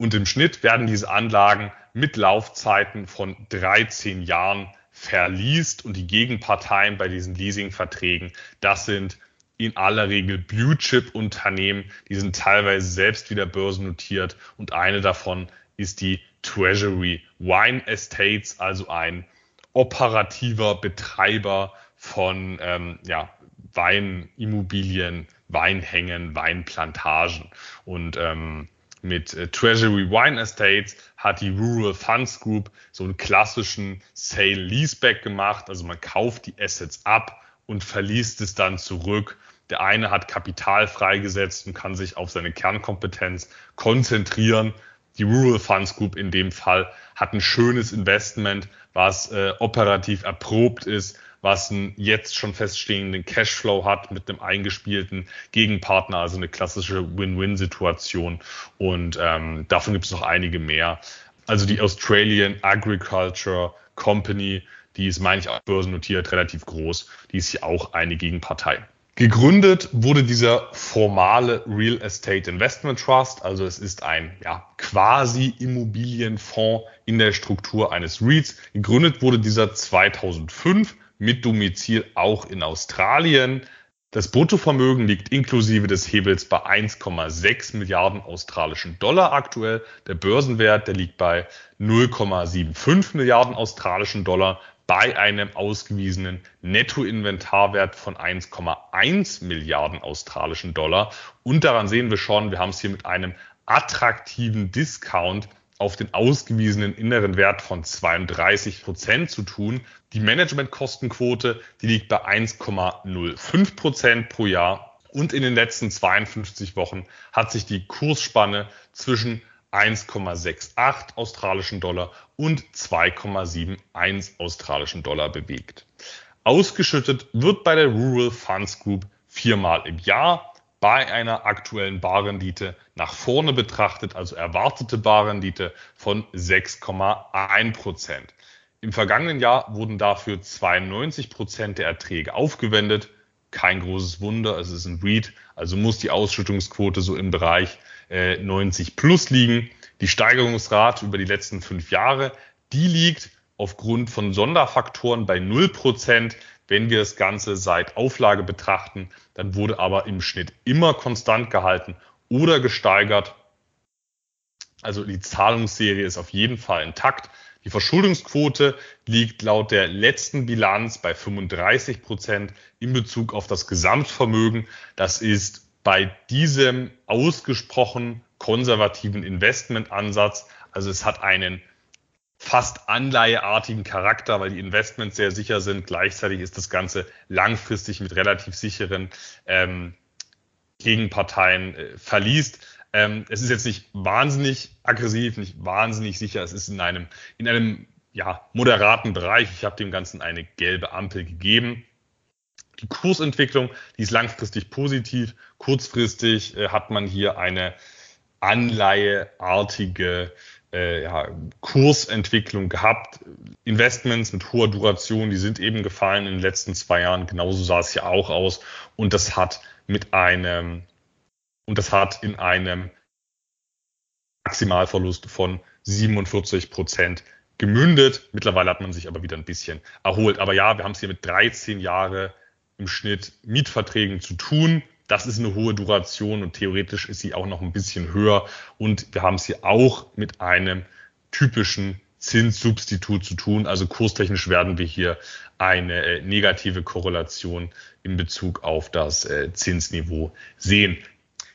Und im Schnitt werden diese Anlagen mit Laufzeiten von 13 Jahren verliest. Und die Gegenparteien bei diesen Leasingverträgen, das sind in aller Regel Blue Chip Unternehmen, die sind teilweise selbst wieder börsennotiert. Und eine davon ist die Treasury Wine Estates, also ein operativer Betreiber von ähm, ja, Weinimmobilien, Weinhängen, Weinplantagen. Und ähm, mit äh, Treasury Wine Estates hat die Rural Funds Group so einen klassischen Sale-Leaseback gemacht. Also man kauft die Assets ab und verliest es dann zurück. Der eine hat Kapital freigesetzt und kann sich auf seine Kernkompetenz konzentrieren die Rural Funds Group in dem Fall hat ein schönes Investment, was äh, operativ erprobt ist, was einen jetzt schon feststehenden Cashflow hat mit einem eingespielten Gegenpartner, also eine klassische Win-Win-Situation. Und ähm, davon gibt es noch einige mehr. Also die Australian Agriculture Company, die ist, meine ich, auch börsennotiert, relativ groß. Die ist hier auch eine Gegenpartei. Gegründet wurde dieser formale Real Estate Investment Trust, also es ist ein ja, quasi Immobilienfonds in der Struktur eines REITs. Gegründet wurde dieser 2005 mit Domizil auch in Australien. Das Bruttovermögen liegt inklusive des Hebels bei 1,6 Milliarden australischen Dollar aktuell. Der Börsenwert, der liegt bei 0,75 Milliarden australischen Dollar bei einem ausgewiesenen Nettoinventarwert von 1,1 Milliarden australischen Dollar. Und daran sehen wir schon, wir haben es hier mit einem attraktiven Discount auf den ausgewiesenen inneren Wert von 32 Prozent zu tun. Die Managementkostenquote, die liegt bei 1,05 Prozent pro Jahr. Und in den letzten 52 Wochen hat sich die Kursspanne zwischen 1,68 australischen Dollar und 2,71 australischen Dollar bewegt. Ausgeschüttet wird bei der Rural Funds Group viermal im Jahr bei einer aktuellen Barrendite nach vorne betrachtet, also erwartete Barrendite von 6,1 Prozent. Im vergangenen Jahr wurden dafür 92 Prozent der Erträge aufgewendet. Kein großes Wunder, es ist ein REIT, also muss die Ausschüttungsquote so im Bereich 90 äh, plus liegen. Die Steigerungsrate über die letzten fünf Jahre, die liegt aufgrund von Sonderfaktoren bei 0 Prozent. Wenn wir das Ganze seit Auflage betrachten, dann wurde aber im Schnitt immer konstant gehalten oder gesteigert. Also die Zahlungsserie ist auf jeden Fall intakt. Die Verschuldungsquote liegt laut der letzten Bilanz bei 35 Prozent in Bezug auf das Gesamtvermögen. Das ist bei diesem ausgesprochen konservativen Investmentansatz. Also es hat einen fast anleiheartigen Charakter, weil die Investments sehr sicher sind. Gleichzeitig ist das Ganze langfristig mit relativ sicheren ähm, Gegenparteien äh, verliest. Ähm, es ist jetzt nicht wahnsinnig aggressiv, nicht wahnsinnig sicher. Es ist in einem, in einem ja, moderaten Bereich. Ich habe dem Ganzen eine gelbe Ampel gegeben. Die Kursentwicklung, die ist langfristig positiv. Kurzfristig äh, hat man hier eine anleiheartige äh, ja, Kursentwicklung gehabt. Investments mit hoher Duration, die sind eben gefallen in den letzten zwei Jahren. Genauso sah es ja auch aus. Und das hat mit einem, und das hat in einem Maximalverlust von 47 Prozent gemündet. Mittlerweile hat man sich aber wieder ein bisschen erholt. Aber ja, wir haben es hier mit 13 Jahre im Schnitt Mietverträgen zu tun. Das ist eine hohe Duration und theoretisch ist sie auch noch ein bisschen höher. Und wir haben sie auch mit einem typischen Zinssubstitut zu tun. Also kurstechnisch werden wir hier eine äh, negative Korrelation in Bezug auf das äh, Zinsniveau sehen.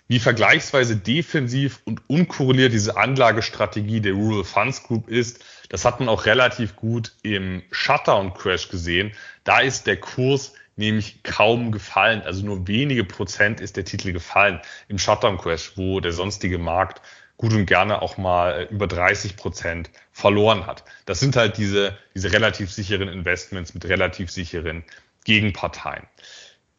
Wie vergleichsweise defensiv und unkorreliert diese Anlagestrategie der Rural Funds Group ist, das hat man auch relativ gut im Shutdown Crash gesehen. Da ist der Kurs nämlich kaum gefallen. Also nur wenige Prozent ist der Titel gefallen im Shutdown Crash, wo der sonstige Markt gut und gerne auch mal äh, über 30 Prozent verloren hat. Das sind halt diese, diese relativ sicheren Investments mit relativ sicheren Gegenparteien.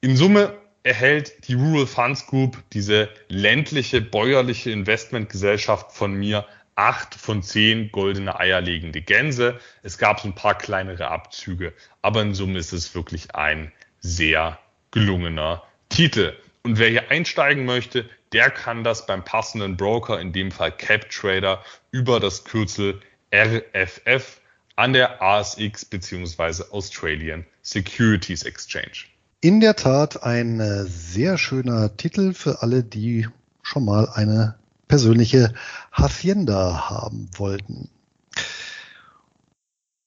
In Summe erhält die Rural Funds Group, diese ländliche, bäuerliche Investmentgesellschaft von mir, acht von zehn goldene eierlegende Gänse. Es gab so ein paar kleinere Abzüge, aber in Summe ist es wirklich ein sehr gelungener Titel. Und wer hier einsteigen möchte, der kann das beim passenden Broker, in dem Fall CapTrader, über das Kürzel RFF an der ASX bzw. Australian Securities Exchange. In der Tat ein äh, sehr schöner Titel für alle, die schon mal eine persönliche Hacienda haben wollten.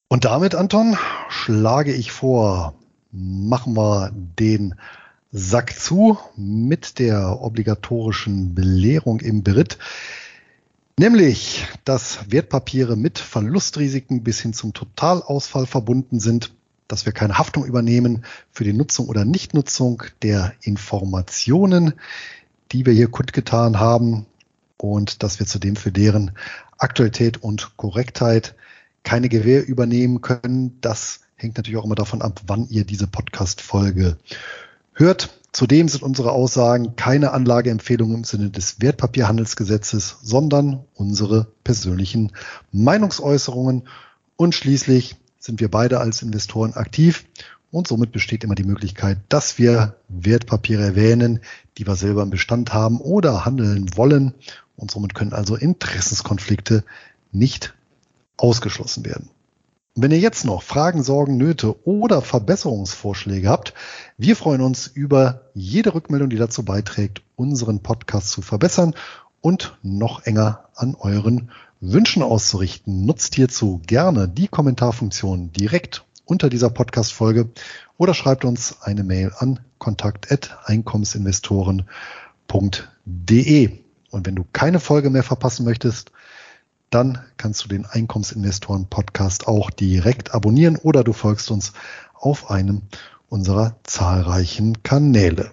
Und damit, Anton, schlage ich vor, machen wir den Sack zu mit der obligatorischen Belehrung im Beritt, nämlich, dass Wertpapiere mit Verlustrisiken bis hin zum Totalausfall verbunden sind, dass wir keine Haftung übernehmen für die Nutzung oder Nichtnutzung der Informationen, die wir hier kundgetan haben und dass wir zudem für deren Aktualität und Korrektheit keine Gewähr übernehmen können. Das hängt natürlich auch immer davon ab, wann ihr diese Podcast-Folge hört. Zudem sind unsere Aussagen keine Anlageempfehlungen im Sinne des Wertpapierhandelsgesetzes, sondern unsere persönlichen Meinungsäußerungen. Und schließlich sind wir beide als Investoren aktiv und somit besteht immer die Möglichkeit, dass wir Wertpapiere erwähnen, die wir selber im Bestand haben oder handeln wollen. Und somit können also Interessenskonflikte nicht ausgeschlossen werden. Wenn ihr jetzt noch Fragen, Sorgen, Nöte oder Verbesserungsvorschläge habt, wir freuen uns über jede Rückmeldung, die dazu beiträgt, unseren Podcast zu verbessern und noch enger an euren Wünschen auszurichten. Nutzt hierzu gerne die Kommentarfunktion direkt unter dieser Podcast-Folge oder schreibt uns eine Mail an kontakt.einkommensinvestoren.de. Und wenn du keine Folge mehr verpassen möchtest, dann kannst du den Einkommensinvestoren Podcast auch direkt abonnieren oder du folgst uns auf einem unserer zahlreichen Kanäle.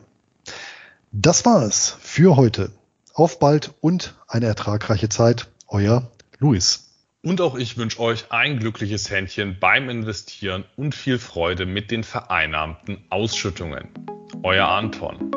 Das war es für heute. Auf bald und eine ertragreiche Zeit. Euer Luis. Und auch ich wünsche euch ein glückliches Händchen beim Investieren und viel Freude mit den vereinnahmten Ausschüttungen. Euer Anton.